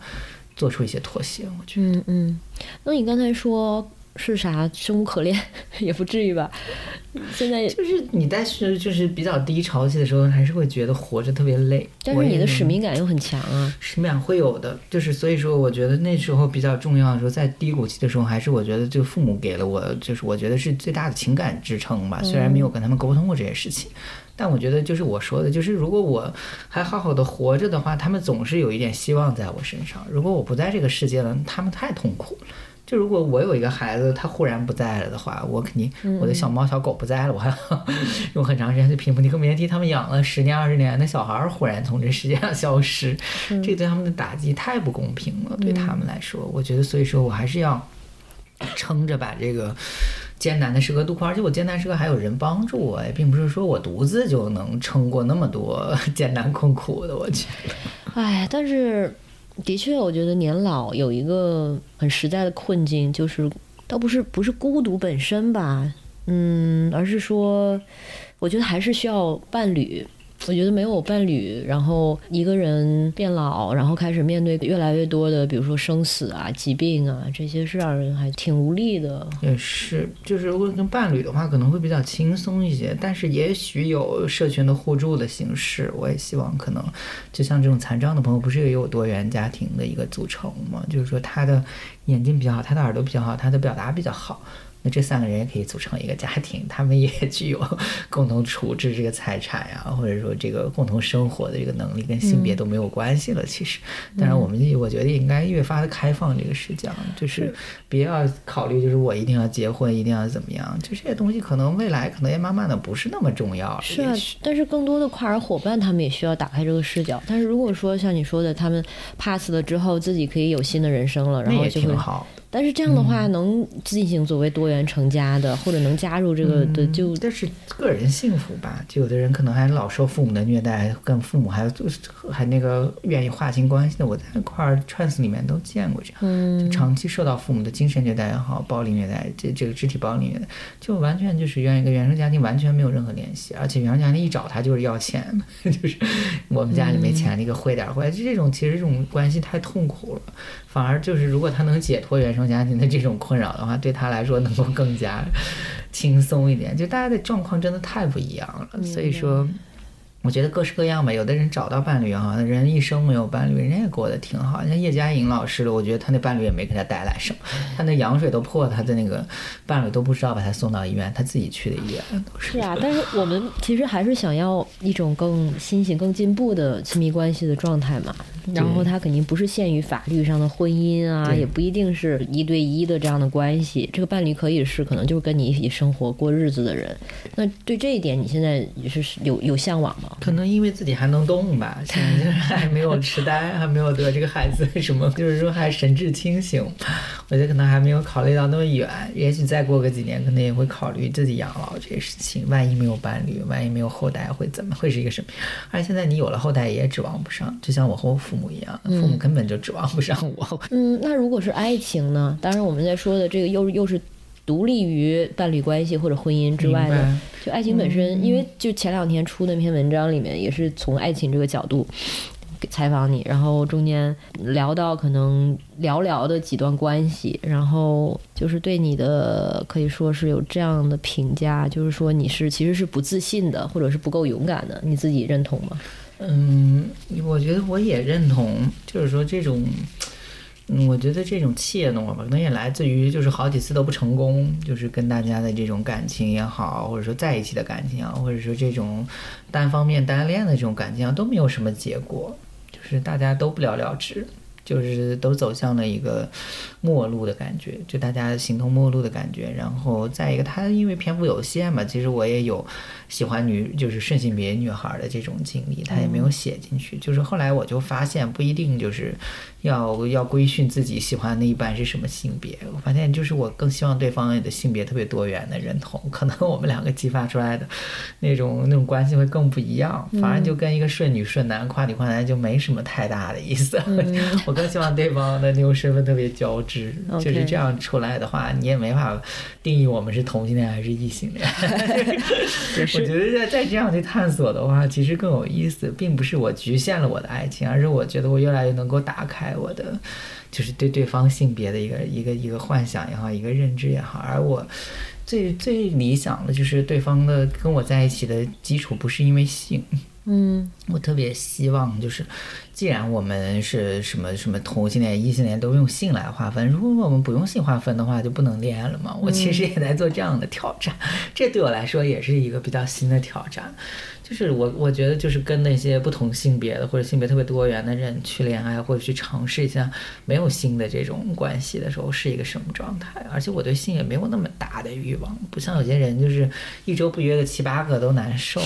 S3: 做出一些妥协。我觉得。
S2: 嗯嗯，那你刚才说是啥生无可恋，(laughs) 也不至于吧？现在，
S3: 就是你在是就是比较低潮期的时候，还是会觉得活着特别累。
S2: 但是你的使命感又很强啊。
S3: 使命感会有的，就是所以说，我觉得那时候比较重要的时候，在低谷期的时候，还是我觉得就父母给了我，就是我觉得是最大的情感支撑吧。虽然没有跟他们沟通过这些事情，但我觉得就是我说的，就是如果我还好好的活着的话，他们总是有一点希望在我身上。如果我不在这个世界了，他们太痛苦了。就如果我有一个孩子，他忽然不在了的话，我肯定我的小猫小狗不在了，我还要 (laughs) 用很长时间去平复。你更别提他们养了十年二十年的小孩儿忽然从这世界上消失，这对他们的打击太不公平了。对他们来说，我觉得，所以说我还是要撑着把这个艰难的时刻度过，而且我艰难时刻还有人帮助我，也并不是说我独自就能撑过那么多艰难困苦的。我觉得，
S2: 哎，但是的确，我觉得年老有一个很实在的困境，就是倒不是不是孤独本身吧，嗯，而是说，我觉得还是需要伴侣。我觉得没有伴侣，然后一个人变老，然后开始面对越来越多的，比如说生死啊、疾病啊，这些是让人还挺无力的。
S3: 也是，就是如果跟伴侣的话，可能会比较轻松一些，但是也许有社群的互助的形式。我也希望可能，就像这种残障的朋友，不是也有多元家庭的一个组成吗？就是说他的眼睛比较好，他的耳朵比较好，他的表达比较好。那这三个人也可以组成一个家庭，他们也 (laughs) 具有共同处置这个财产呀，或者说这个共同生活的这个能力，跟性别都没有关系了。其实，当然我们我觉得应该越发的开放这个视角，就是不要考虑就是我一定要结婚，一定要怎么样，就这些东西可能未来可能也慢慢的不是那么重要了。
S2: 是啊，但是更多的跨儿伙伴，他们也需要打开这个视角。但是如果说像你说的，他们 pass 了之后，自己可以有新的人生了，然后就会
S3: 挺好。
S2: 但是这样的话，能进行所谓多元成家的，或者能加入这个的，就
S3: 但是个人幸福吧，就有的人可能还老受父母的虐待，跟父母还还那个愿意划清关系的，我在那块儿 trans 里面都见过这样，
S2: 嗯。
S3: 就长期受到父母的精神虐待也好，暴力虐待，这这个肢体暴力虐待，就完全就是原一个原生家庭完全没有任何联系，而且原生家庭一找他就是要钱，(laughs) 就是我们家里没钱，那个汇点儿回来，就这种其实这种关系太痛苦了。反而就是，如果他能解脱原生家庭的这种困扰的话，对他来说能够更加轻松一点。就大家的状况真的太不一样了，所以说。我觉得各式各样吧，有的人找到伴侣哈，人一生没有伴侣，人家也过得挺好。像叶嘉莹老师的，我觉得他那伴侣也没给他带来什么，他那羊水都破，他的那个伴侣都不知道把他送到医院，他自己去的医院。是
S2: 是啊。(laughs) 但是我们其实还是想要一种更新型、更进步的亲密关系的状态嘛。然后它肯定不是限于法律上的婚姻啊，也不一定是一对一的这样的关系。这个伴侣可以是可能就是跟你一起生活过日子的人。那对这一点，你现在也是有有向往吗？
S3: 可能因为自己还能动吧，现在就是还没有痴呆，还没有得这个孩子什么，就是说还神志清醒。我觉得可能还没有考虑到那么远，也许再过个几年，可能也会考虑自己养老这些事情。万一没有伴侣，万一没有后代，会怎么会是一个什么？而且现在你有了后代，也指望不上，就像我和我父母一样，父母根本就指望不上我。
S2: 嗯，那如果是爱情呢？当然，我们在说的这个又又是独立于伴侣关系或者婚姻之外的，就爱情本身。因为就前两天出那篇文章里面，也是从爱情这个角度给采访你，然后中间聊到可能寥寥的几段关系，然后就是对你的可以说是有这样的评价，就是说你是其实是不自信的，或者是不够勇敢的，你自己认同吗？
S3: 嗯，我觉得我也认同，就是说这种嗯，我觉得这种怯懦吧，可能也来自于就是好几次都不成功，就是跟大家的这种感情也好，或者说在一起的感情啊，或者说这种单方面单恋的这种感情啊，都没有什么结果，就是大家都不了了之。就是都走向了一个末路的感觉，就大家形同陌路的感觉。然后再一个，他因为篇幅有限嘛，其实我也有喜欢女，就是顺性别女孩的这种经历，他也没有写进去。就是后来我就发现，不一定就是要要规训自己喜欢的一般是什么性别。我发现，就是我更希望对方的性别特别多元的认同，可能我们两个激发出来的那种那种关系会更不一样。反正就跟一个顺女顺男、跨女跨男就没什么太大的意思。(laughs) 我。更希望对方的那种身份特别交织，就是这样出来的话，你也没法定义我们是同性恋还是异性恋。(laughs) 我觉得再再这样去探索的话，其实更有意思，并不是我局限了我的爱情，而是我觉得我越来越能够打开我的，就是对对方性别的一个一个一个幻想也好，一个认知也好。而我最最理想的就是对方的跟我在一起的基础不是因为性。
S2: 嗯，
S3: 我特别希望就是。既然我们是什么什么同性恋、异性恋都用性来划分，如果我们不用性划分的话，就不能恋爱了嘛？我其实也在做这样的挑战，这对我来说也是一个比较新的挑战。就是我我觉得就是跟那些不同性别的或者性别特别多元的人去恋爱，或者去尝试一下没有性的这种关系的时候，是一个什么状态？而且我对性也没有那么大的欲望，不像有些人就是一周不约个七八个都难受。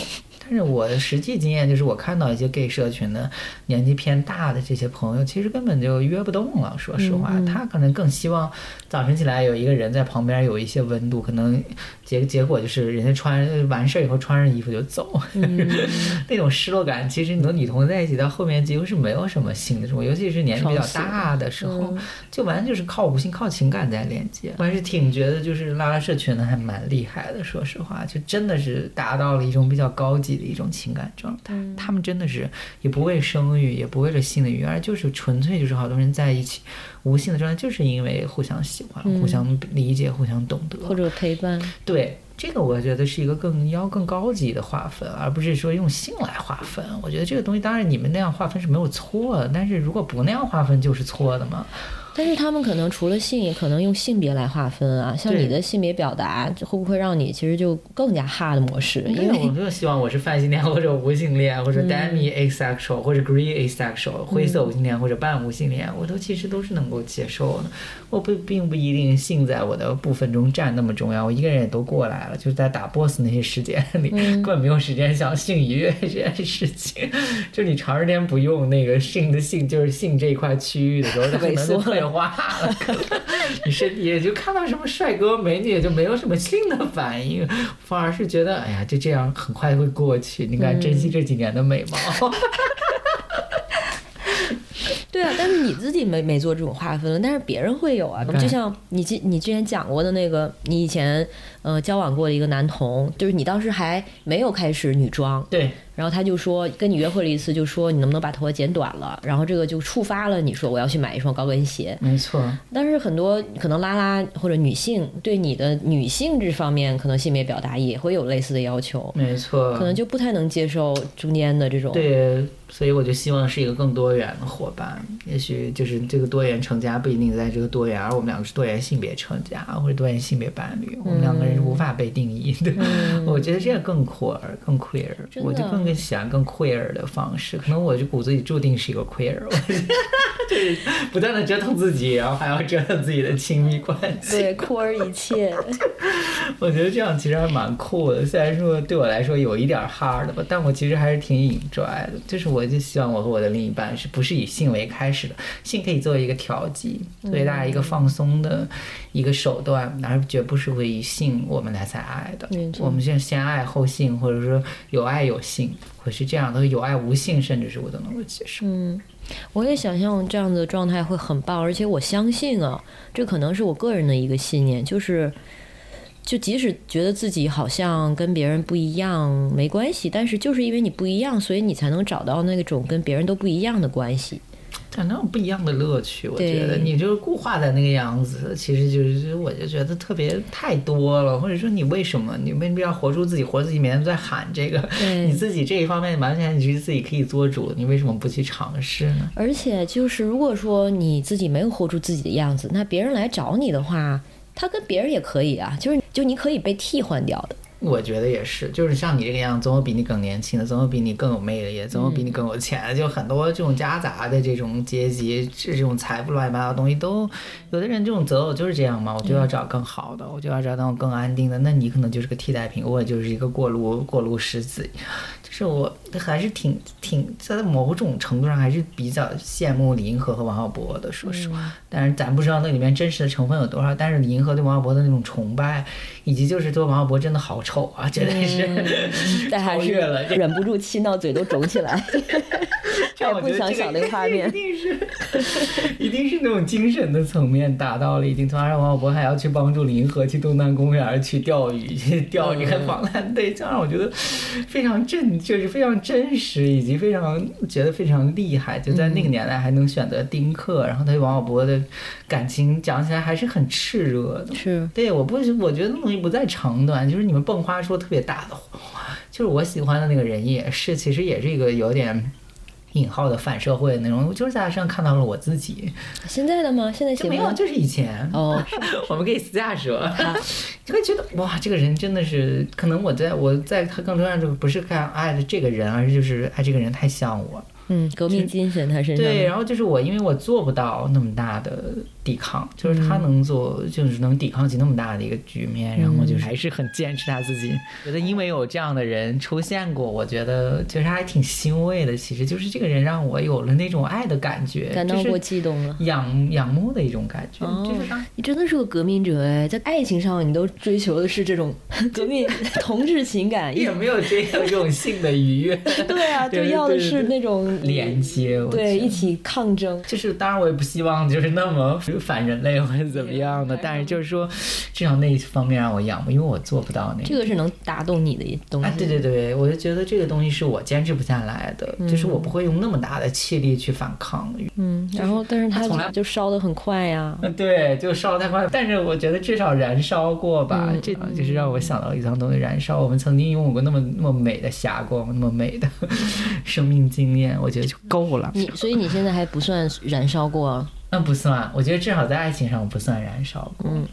S3: 但是我的实际经验就是，我看到一些 gay 社群的年纪偏大的这些朋友，其实根本就约不动了。说实话，他可能更希望早晨起来有一个人在旁边，有一些温度。可能结结果就是人家穿完事儿以后穿上衣服就走，(laughs) 那种失落感。其实你和女同事在一起到后面几乎是没有什么性的，尤其是年纪比较大的时候，就完全就是靠无性、靠情感在连接。我还是挺觉得就是拉拉社群的还蛮厉害的。说实话，就真的是达到了一种比较高级。的一种情感状态，他们真的是也不为生育，也不为了性的欲，而就是纯粹就是好多人在一起无性的状态，就是因为互相喜欢、互相理解、互相懂得
S2: 或者陪伴。
S3: 对这个，我觉得是一个更要更高级的划分，而不是说用性来划分。我觉得这个东西，当然你们那样划分是没有错的，但是如果不那样划分，就是错的嘛。
S2: 但是他们可能除了性，也可能用性别来划分啊。像你的性别表达，会不会让你其实就更加 hard 模式？因为 (laughs)
S3: 我就希望我是泛性恋或者无性恋，或者 demi asexual 或者 grey asexual 灰色无性恋或者半无性恋，我都其实都是能够接受的。我不并不一定性在我的部分中占那么重要。我一个人也都过来了，就是在打 boss 那些时间里，(laughs) 根本没有时间想性愉悦这件事情。(laughs) 就你长时间不用那个性的性，就是性这一块区域的时候，可能就会。变化了，你身体也就看到什么帅哥美女，也就没有什么性的反应，反而是觉得哎呀，就这样很快会过去。你该珍惜这几年的美貌。(laughs)
S2: 对啊，但是你自己没没做这种划分，但是别人会有啊。就像你之你之前讲过的那个，你以前呃交往过的一个男同，就是你当时还没有开始女装。
S3: 对。
S2: 然后他就说跟你约会了一次，就说你能不能把头发剪短了？然后这个就触发了你说我要去买一双高跟鞋。
S3: 没错。
S2: 但是很多可能拉拉或者女性对你的女性这方面可能性别表达也会有类似的要求。
S3: 没错。
S2: 可能就不太能接受中间的这种。
S3: 对，所以我就希望是一个更多元的伙伴。也许就是这个多元成家不一定在这个多元，而我们两个是多元性别成家或者多元性别伴侣，我们两个人是无法被定义的。(laughs) 我觉得这样更 queer，更 queer。我就更。更喜欢更 queer 的方式，可能我就骨子里注定是一个 queer，(laughs) (laughs) 就是不断的折腾自己，然后还要折腾自己的亲密关系，
S2: 对，queer 一切。
S3: 我觉得这样其实还蛮酷的，虽然说对我来说有一点 hard 吧，但我其实还是挺 enjoy 的。就是我就希望我和我的另一半是不是以性为开始的，性可以作为一个调剂，作为大家一个放松的一个手段，而绝不是会以性我们来才爱的。我们现在先爱后性，或者说有爱有性。会是这样的，有爱无性，甚至是我都能够接受。
S2: 嗯，我也想象这样的状态会很棒，而且我相信啊，这可能是我个人的一个信念，就是，就即使觉得自己好像跟别人不一样没关系，但是就是因为你不一样，所以你才能找到那种跟别人都不一样的关系。
S3: 感到不一样的乐趣。我觉得你就是固化在那个样子，其实就是我就觉得特别太多了，或者说你为什么你为什么要活出自己，活自己，每天都在喊这个，你自己这一方面完全你是自己可以做主，你为什么不去尝试呢？
S2: 而且就是，如果说你自己没有活出自己的样子，那别人来找你的话，他跟别人也可以啊，就是就你可以被替换掉的。
S3: 我觉得也是，就是像你这个样，总有比你更年轻的，总有比你更有魅力的，总有比你更有钱的，就很多这种夹杂的这种阶级，这种财富乱七八糟的东西都，有的人这种择偶就是这样嘛，我就要找更好的，我就要找那种更安定的，那你可能就是个替代品，我就是一个过路过路石子，就是我还是挺挺在某种程度上还是比较羡慕李银河和王小波的，说实话，但是咱不知道那里面真实的成分有多少，但是李银河对王小波的那种崇拜，以及就是对王小波真的好丑啊，真的是、(laughs)
S2: 但还是忍不住气闹嘴都肿起来，(laughs)
S3: 这样我
S2: 不想想那个画面
S3: 一定是，一定是那种精神的层面达到了一定程度，而王小波还要去帮助李银河去东南公园去钓鱼，去钓这个
S2: 嗯。
S3: 黄蓝队，这让我觉得非常震，就是非常真实，以及非常觉得非常厉害。就在那个年代还能选择丁克，然后他对王小波的感情讲起来还是很炽热的。
S2: 是
S3: 对，我不，我觉得那东西不在长短，就是你们迸发出特别大的火花。就是我喜欢的那个人也是，其实也是一个有点引号的反社会的那种，我就是在他身上看到了我自己。
S2: 现在的吗？现在
S3: 就没有，就是以前。
S2: 哦，(laughs)
S3: 我们可以私下说，就会觉得哇，这个人真的是，可能我在我在他更多上就不是看爱的这个人，而是就是爱这个人太像我。
S2: 嗯，革命精神他身上
S3: 对，然后就是我，因为我做不到那么大的抵抗，就是他能做，就是能抵抗起那么大的一个局面，然后就是还是很坚持他自己。觉得因为有这样的人出现过，我觉得就是还挺欣慰的。其实就是这个人让我有了那种爱的感觉，
S2: 感到过激动了。
S3: 仰仰慕的一种感觉，
S2: 哦
S3: 就是他。
S2: 你真的是个革命者哎，在爱情上你都追求的是这种革命 (laughs) 同志情感，
S3: 也没有这样这种性的愉悦 (laughs)
S2: 对啊，就要的是那种
S3: 连接，我
S2: 对，一起抗争。
S3: 就是当然我也不希望就是那么反人类或者怎么样的，但是就是说，至少那一方面让我仰慕，因为我做不到那个
S2: 这个是能打动你的东西。
S3: 啊，对对对，我就觉得这个东西是我坚持不下来的，就是我不会用那么大的气力去反抗。
S2: 嗯，然后但是它
S3: 它从来
S2: 就烧得很快呀。
S3: 嗯，对，就烧得太快，但是我觉得至少燃烧过吧，
S2: 嗯
S3: 这就是让我想到一场东西燃烧。我们曾经拥有过那么那么美的霞光，那么美的 (laughs) 生命经验，我觉得就够了。
S2: 你所以你现在还不算燃烧过，
S3: 那不算，我觉得至少在爱情上我不算燃烧过。
S2: 嗯，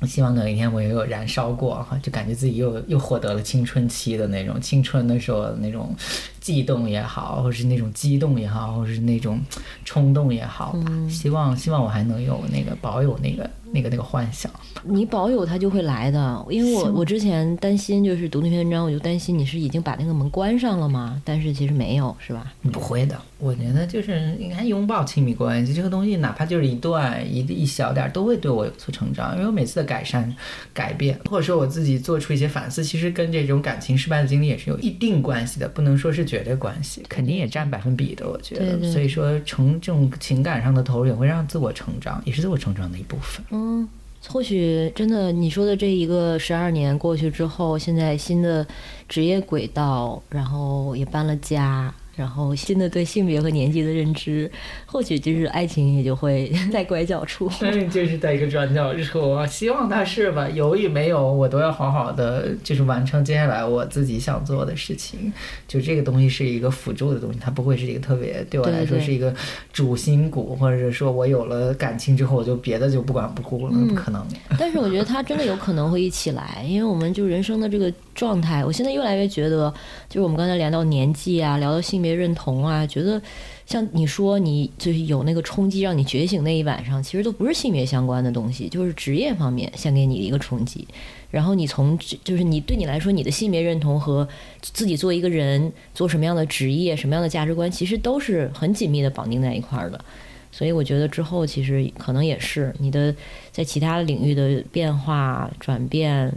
S3: 我希望有一天我也有燃烧过哈，就感觉自己又又获得了青春期的那种青春的时候的那种悸动也好，或是那种激动也好，或是那种冲动也好吧。希望希望我还能有那个保有那个那个那个幻想。
S2: 你保有它就会来的。因为我我之前担心就是读那篇文章，我就担心你是已经把那个门关上了吗，但是其实没有，是吧？
S3: 不会的，我觉得就是应该拥抱亲密关系这个东西，哪怕就是一段一一小点儿，都会对我有所成长。因为我每次的改善、改变，或者说我自己做出一些反思，其实跟这种感情失败的经历也是有一定关系的，不能说是绝对关系，肯定也占百分比的。我觉得，
S2: 对对
S3: 所以说成这种情感上的投入也会让自我成长，也是自我成长的一部分。
S2: 嗯，嗯或许真的你说的这一个十二年过去之后，现在新的职业轨道，然后也搬了家。然后新的对性别和年纪的认知，或许就是爱情也就会 (laughs) 在拐角处。
S3: 嗯，就是在一个转角处，希望他是吧？有与没有，我都要好好的，就是完成接下来我自己想做的事情。就这个东西是一个辅助的东西，它不会是一个特别对我来说是一个主心骨，或者是说我有了感情之后，我就别的就不管不顾了，那不可能。
S2: 但是我觉得他真的有可能会一起来，因为我们就人生的这个状态，我现在越来越觉得，就是我们刚才聊到年纪啊，聊到性别认同啊，觉得像你说你就是有那个冲击让你觉醒那一晚上，其实都不是性别相关的东西，就是职业方面先给你一个冲击，然后你从就是你对你来说，你的性别认同和自己做一个人做什么样的职业、什么样的价值观，其实都是很紧密的绑定在一块儿的。所以我觉得之后其实可能也是你的在其他领域的变化转变，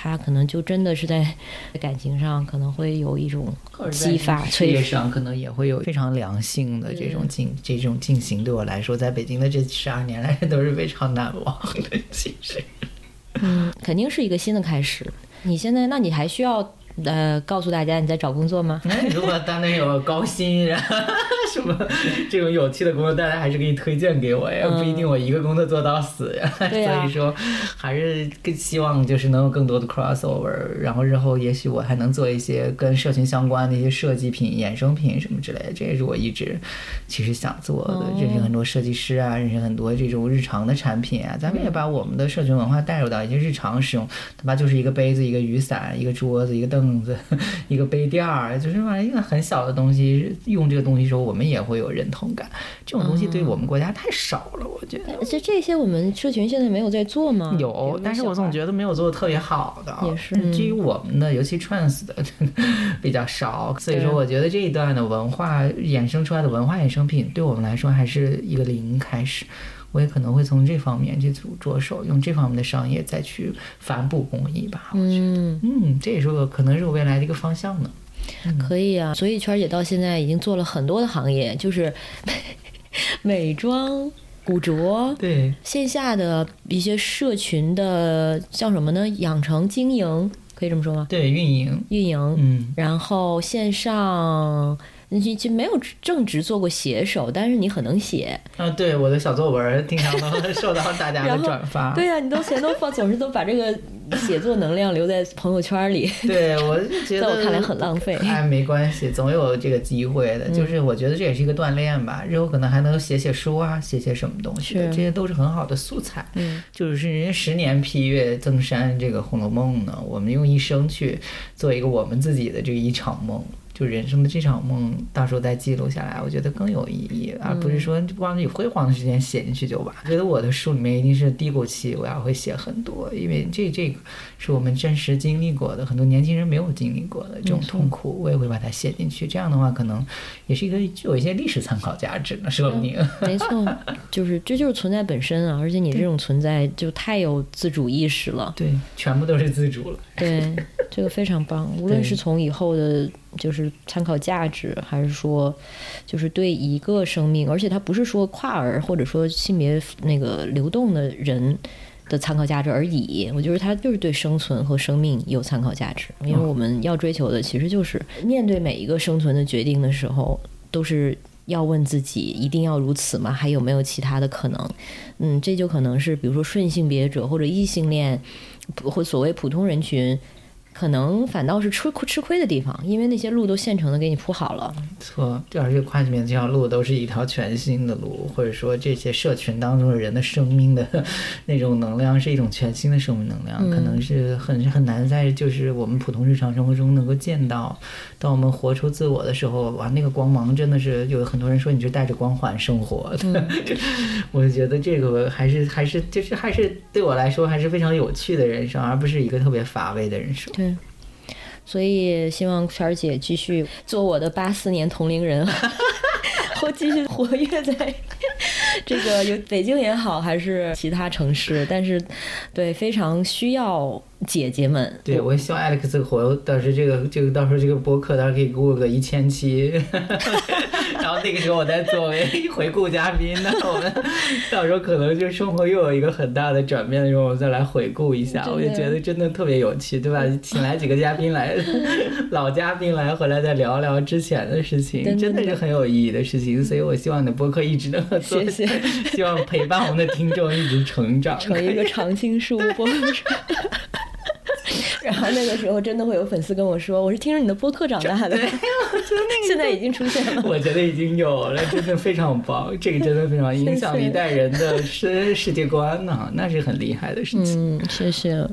S2: 它可能就真的是在感情上可能会有一种激发
S3: 事业上可能也会有非常良性的这种进这种进行。对我来说，在北京的这十二年来都是非常难忘的。其实，
S2: 嗯，肯定是一个新的开始。你现在，那你还需要呃告诉大家你在找工作吗？
S3: 那 (laughs) 如果当然有高薪，然后 (laughs) 什么这种有趣的工作，大家还是可以推荐给我呀，不一定我一个工作做到死呀。(laughs) 所以说，还是更希望就是能有更多的 crossover，然后日后也许我还能做一些跟社群相关的一些设计品、衍生品什么之类的。这也是我一直其实想做的，认识很多设计师啊，认识很多这种日常的产品啊。咱们也把我们的社群文化带入到一些日常使用，哪怕就是一个杯子、一个雨伞、一个桌子、一个凳子、一个杯垫儿，就是把一个很小的东西，用这个东西的时候，我们也会有认同感。这种东西对我们国家太少了，我觉得。
S2: 这这些我们社群现在没有在做吗？
S3: 有，但是我总觉得没有做的特别好的。
S2: 也是
S3: 至于我们的，尤其 trans 的 (laughs) 比较少，所以说我觉得这一段的文化衍生出来的文化衍生品，对我们来说还是一个零开始。我也可能会从这方面去着着手，用这方面的商业再去反哺公益吧。我觉得，
S2: 嗯，
S3: 嗯，这也是我可能是我未来的一个方向呢。
S2: 可以啊。所以圈姐到现在已经做了很多的行业，就是 (laughs) 美妆、古着。
S3: 对，
S2: 线下的一些社群的叫什么呢？养成经营，可以这么说吗？
S3: 对，运营，
S2: 运营，
S3: 嗯，
S2: 然后线上，你就没有正职做过写手，但是你很能写。
S3: 啊，对，我的小作文经常都 (laughs) 受到大家的转发。
S2: 对呀、你都全都放，总是都把这个写作能量留在朋友圈里，
S3: 对，我就觉得 (laughs)
S2: 在我看来很浪费。
S3: 哎，没关系，总有这个机会的。就是我觉得这也是一个锻炼吧，日后可能还能写写书啊，写写什么东西的，这些都是很好的素材。
S2: 嗯，
S3: 就是人家十年批阅增删这个《红楼梦》呢，我们用一生去做一个我们自己的这个一场梦。就人生的这场梦，到时候再记录下来，我觉得更有意义，而不是说光以辉煌的时间写进去就完。我觉得我的书里面一定是低谷期，我要会写很多，因为这这个是我们真实经历过的，很多年轻人没有经历过的这种痛苦，我也会把它写进去。这样的话，可能也是一个具有一些历史参考价值呢，说不定。
S2: 没错，就是这就是存在本身啊，而且你这种存在就太有自主意识了。
S3: 对，全部都是自主了。
S2: 对，这个非常棒。无论是从以后的，就是参考价值，还是说，就是对一个生命，而且它不是说跨儿或者说性别那个流动的人的参考价值而已。我觉得它就是对生存和生命有参考价值，因为我们要追求的其实就是面对每一个生存的决定的时候，都是。要问自己，一定要如此吗？还有没有其他的可能？嗯，这就可能是比如说顺性别者或者异性恋，或所谓普通人群，可能反倒是吃亏吃亏的地方，因为那些路都现成的给你铺好了。
S3: 错，而且跨性别这条路都是一条全新的路，或者说这些社群当中的人的生命的 (laughs) 那种能量是一种全新的生命能量，可能是很很难在就是我们普通日常生活中能够见到。当我们活出自我的时候，哇，那个光芒真的是有很多人说你是带着光环生活的，(laughs) 我就觉得这个还是还是就是还是对我来说还是非常有趣的人生，而不是一个特别乏味的人生。
S2: 对，所以希望圈儿姐继续做我的八四年同龄人，(laughs) 或继续活跃在这个有北京也好，还是其他城市，但是对非常需要姐姐们。
S3: 对，我也希望 Alex 活，到时这个这个到时候这个播客，到时候可以给我个一千期，(laughs) 然后那个时候我再作为回顾嘉宾，那我们到时候可能就生活又有一个很大的转变的时候，我们再来回顾一下，我就觉得真的特别有趣，对吧？(laughs) 请来几个嘉宾来，老嘉宾来回来再聊聊之前的事情，
S2: 真的
S3: 是很有意义的事情，所以我希望你的播客一直能够做，
S2: 谢谢。
S3: 希望陪伴我们的听众一直成长，
S2: 成一个常青树播客。然后那个时候真的会有粉丝跟我说：“我是听着你的播客长大的。” (laughs) 现在已经出现了。
S3: 我觉得已经有了，真的非常棒，这个真的非常影响一代人的世世界观呢、那是很厉害的事情。
S2: 嗯，谢谢。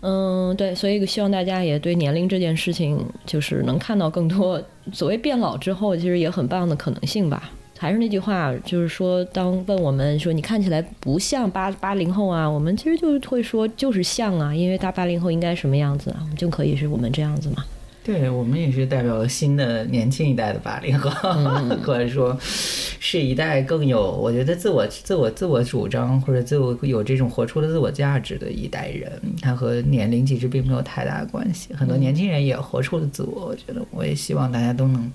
S2: 嗯，对，所以希望大家也对年龄这件事情，就是能看到更多所谓变老之后，其实也很棒的可能性吧。还是那句话，就是说，当问我们说你看起来不像八八零后啊，我们其实就是会说就是像啊，因为大八零后应该什么样子啊，我们就可以是我们这样子嘛。
S3: 对我们也是代表了新的年轻一代的八零后，(laughs) 或者说是一代更有我觉得自我自我自我主张或者自我有这种活出了自我价值的一代人，他和年龄其实并没有太大的关系。很多年轻人也活出了自我，我觉得我也希望大家都能。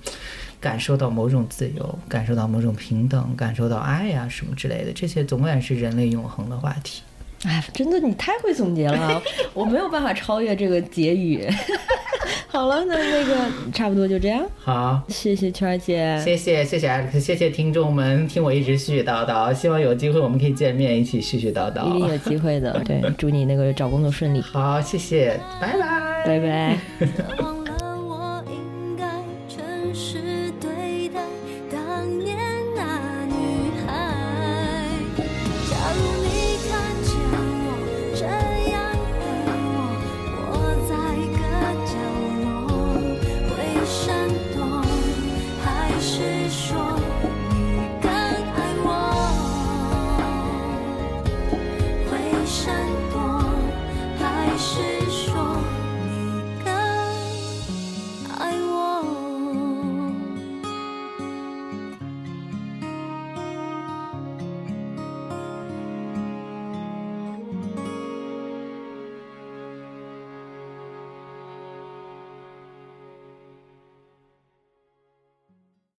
S3: 感受到某种自由，感受到某种平等，感受到爱呀、什么之类的，这些永远是人类永恒的话题。
S2: 哎，真的你太会总结了，(laughs) 我没有办法超越这个结语。(laughs) 好了，那那个差不多就这样。
S3: 好，
S2: 谢谢圈儿姐，
S3: 谢谢谢谢 Alex，谢谢听众们听我一直絮絮叨叨，希望有机会我们可以见面一起絮絮叨叨
S2: 一定。有机会的。对，(laughs) 祝你那个找工作顺利，
S3: 好，谢谢，拜拜，
S2: 拜拜。
S4: 忘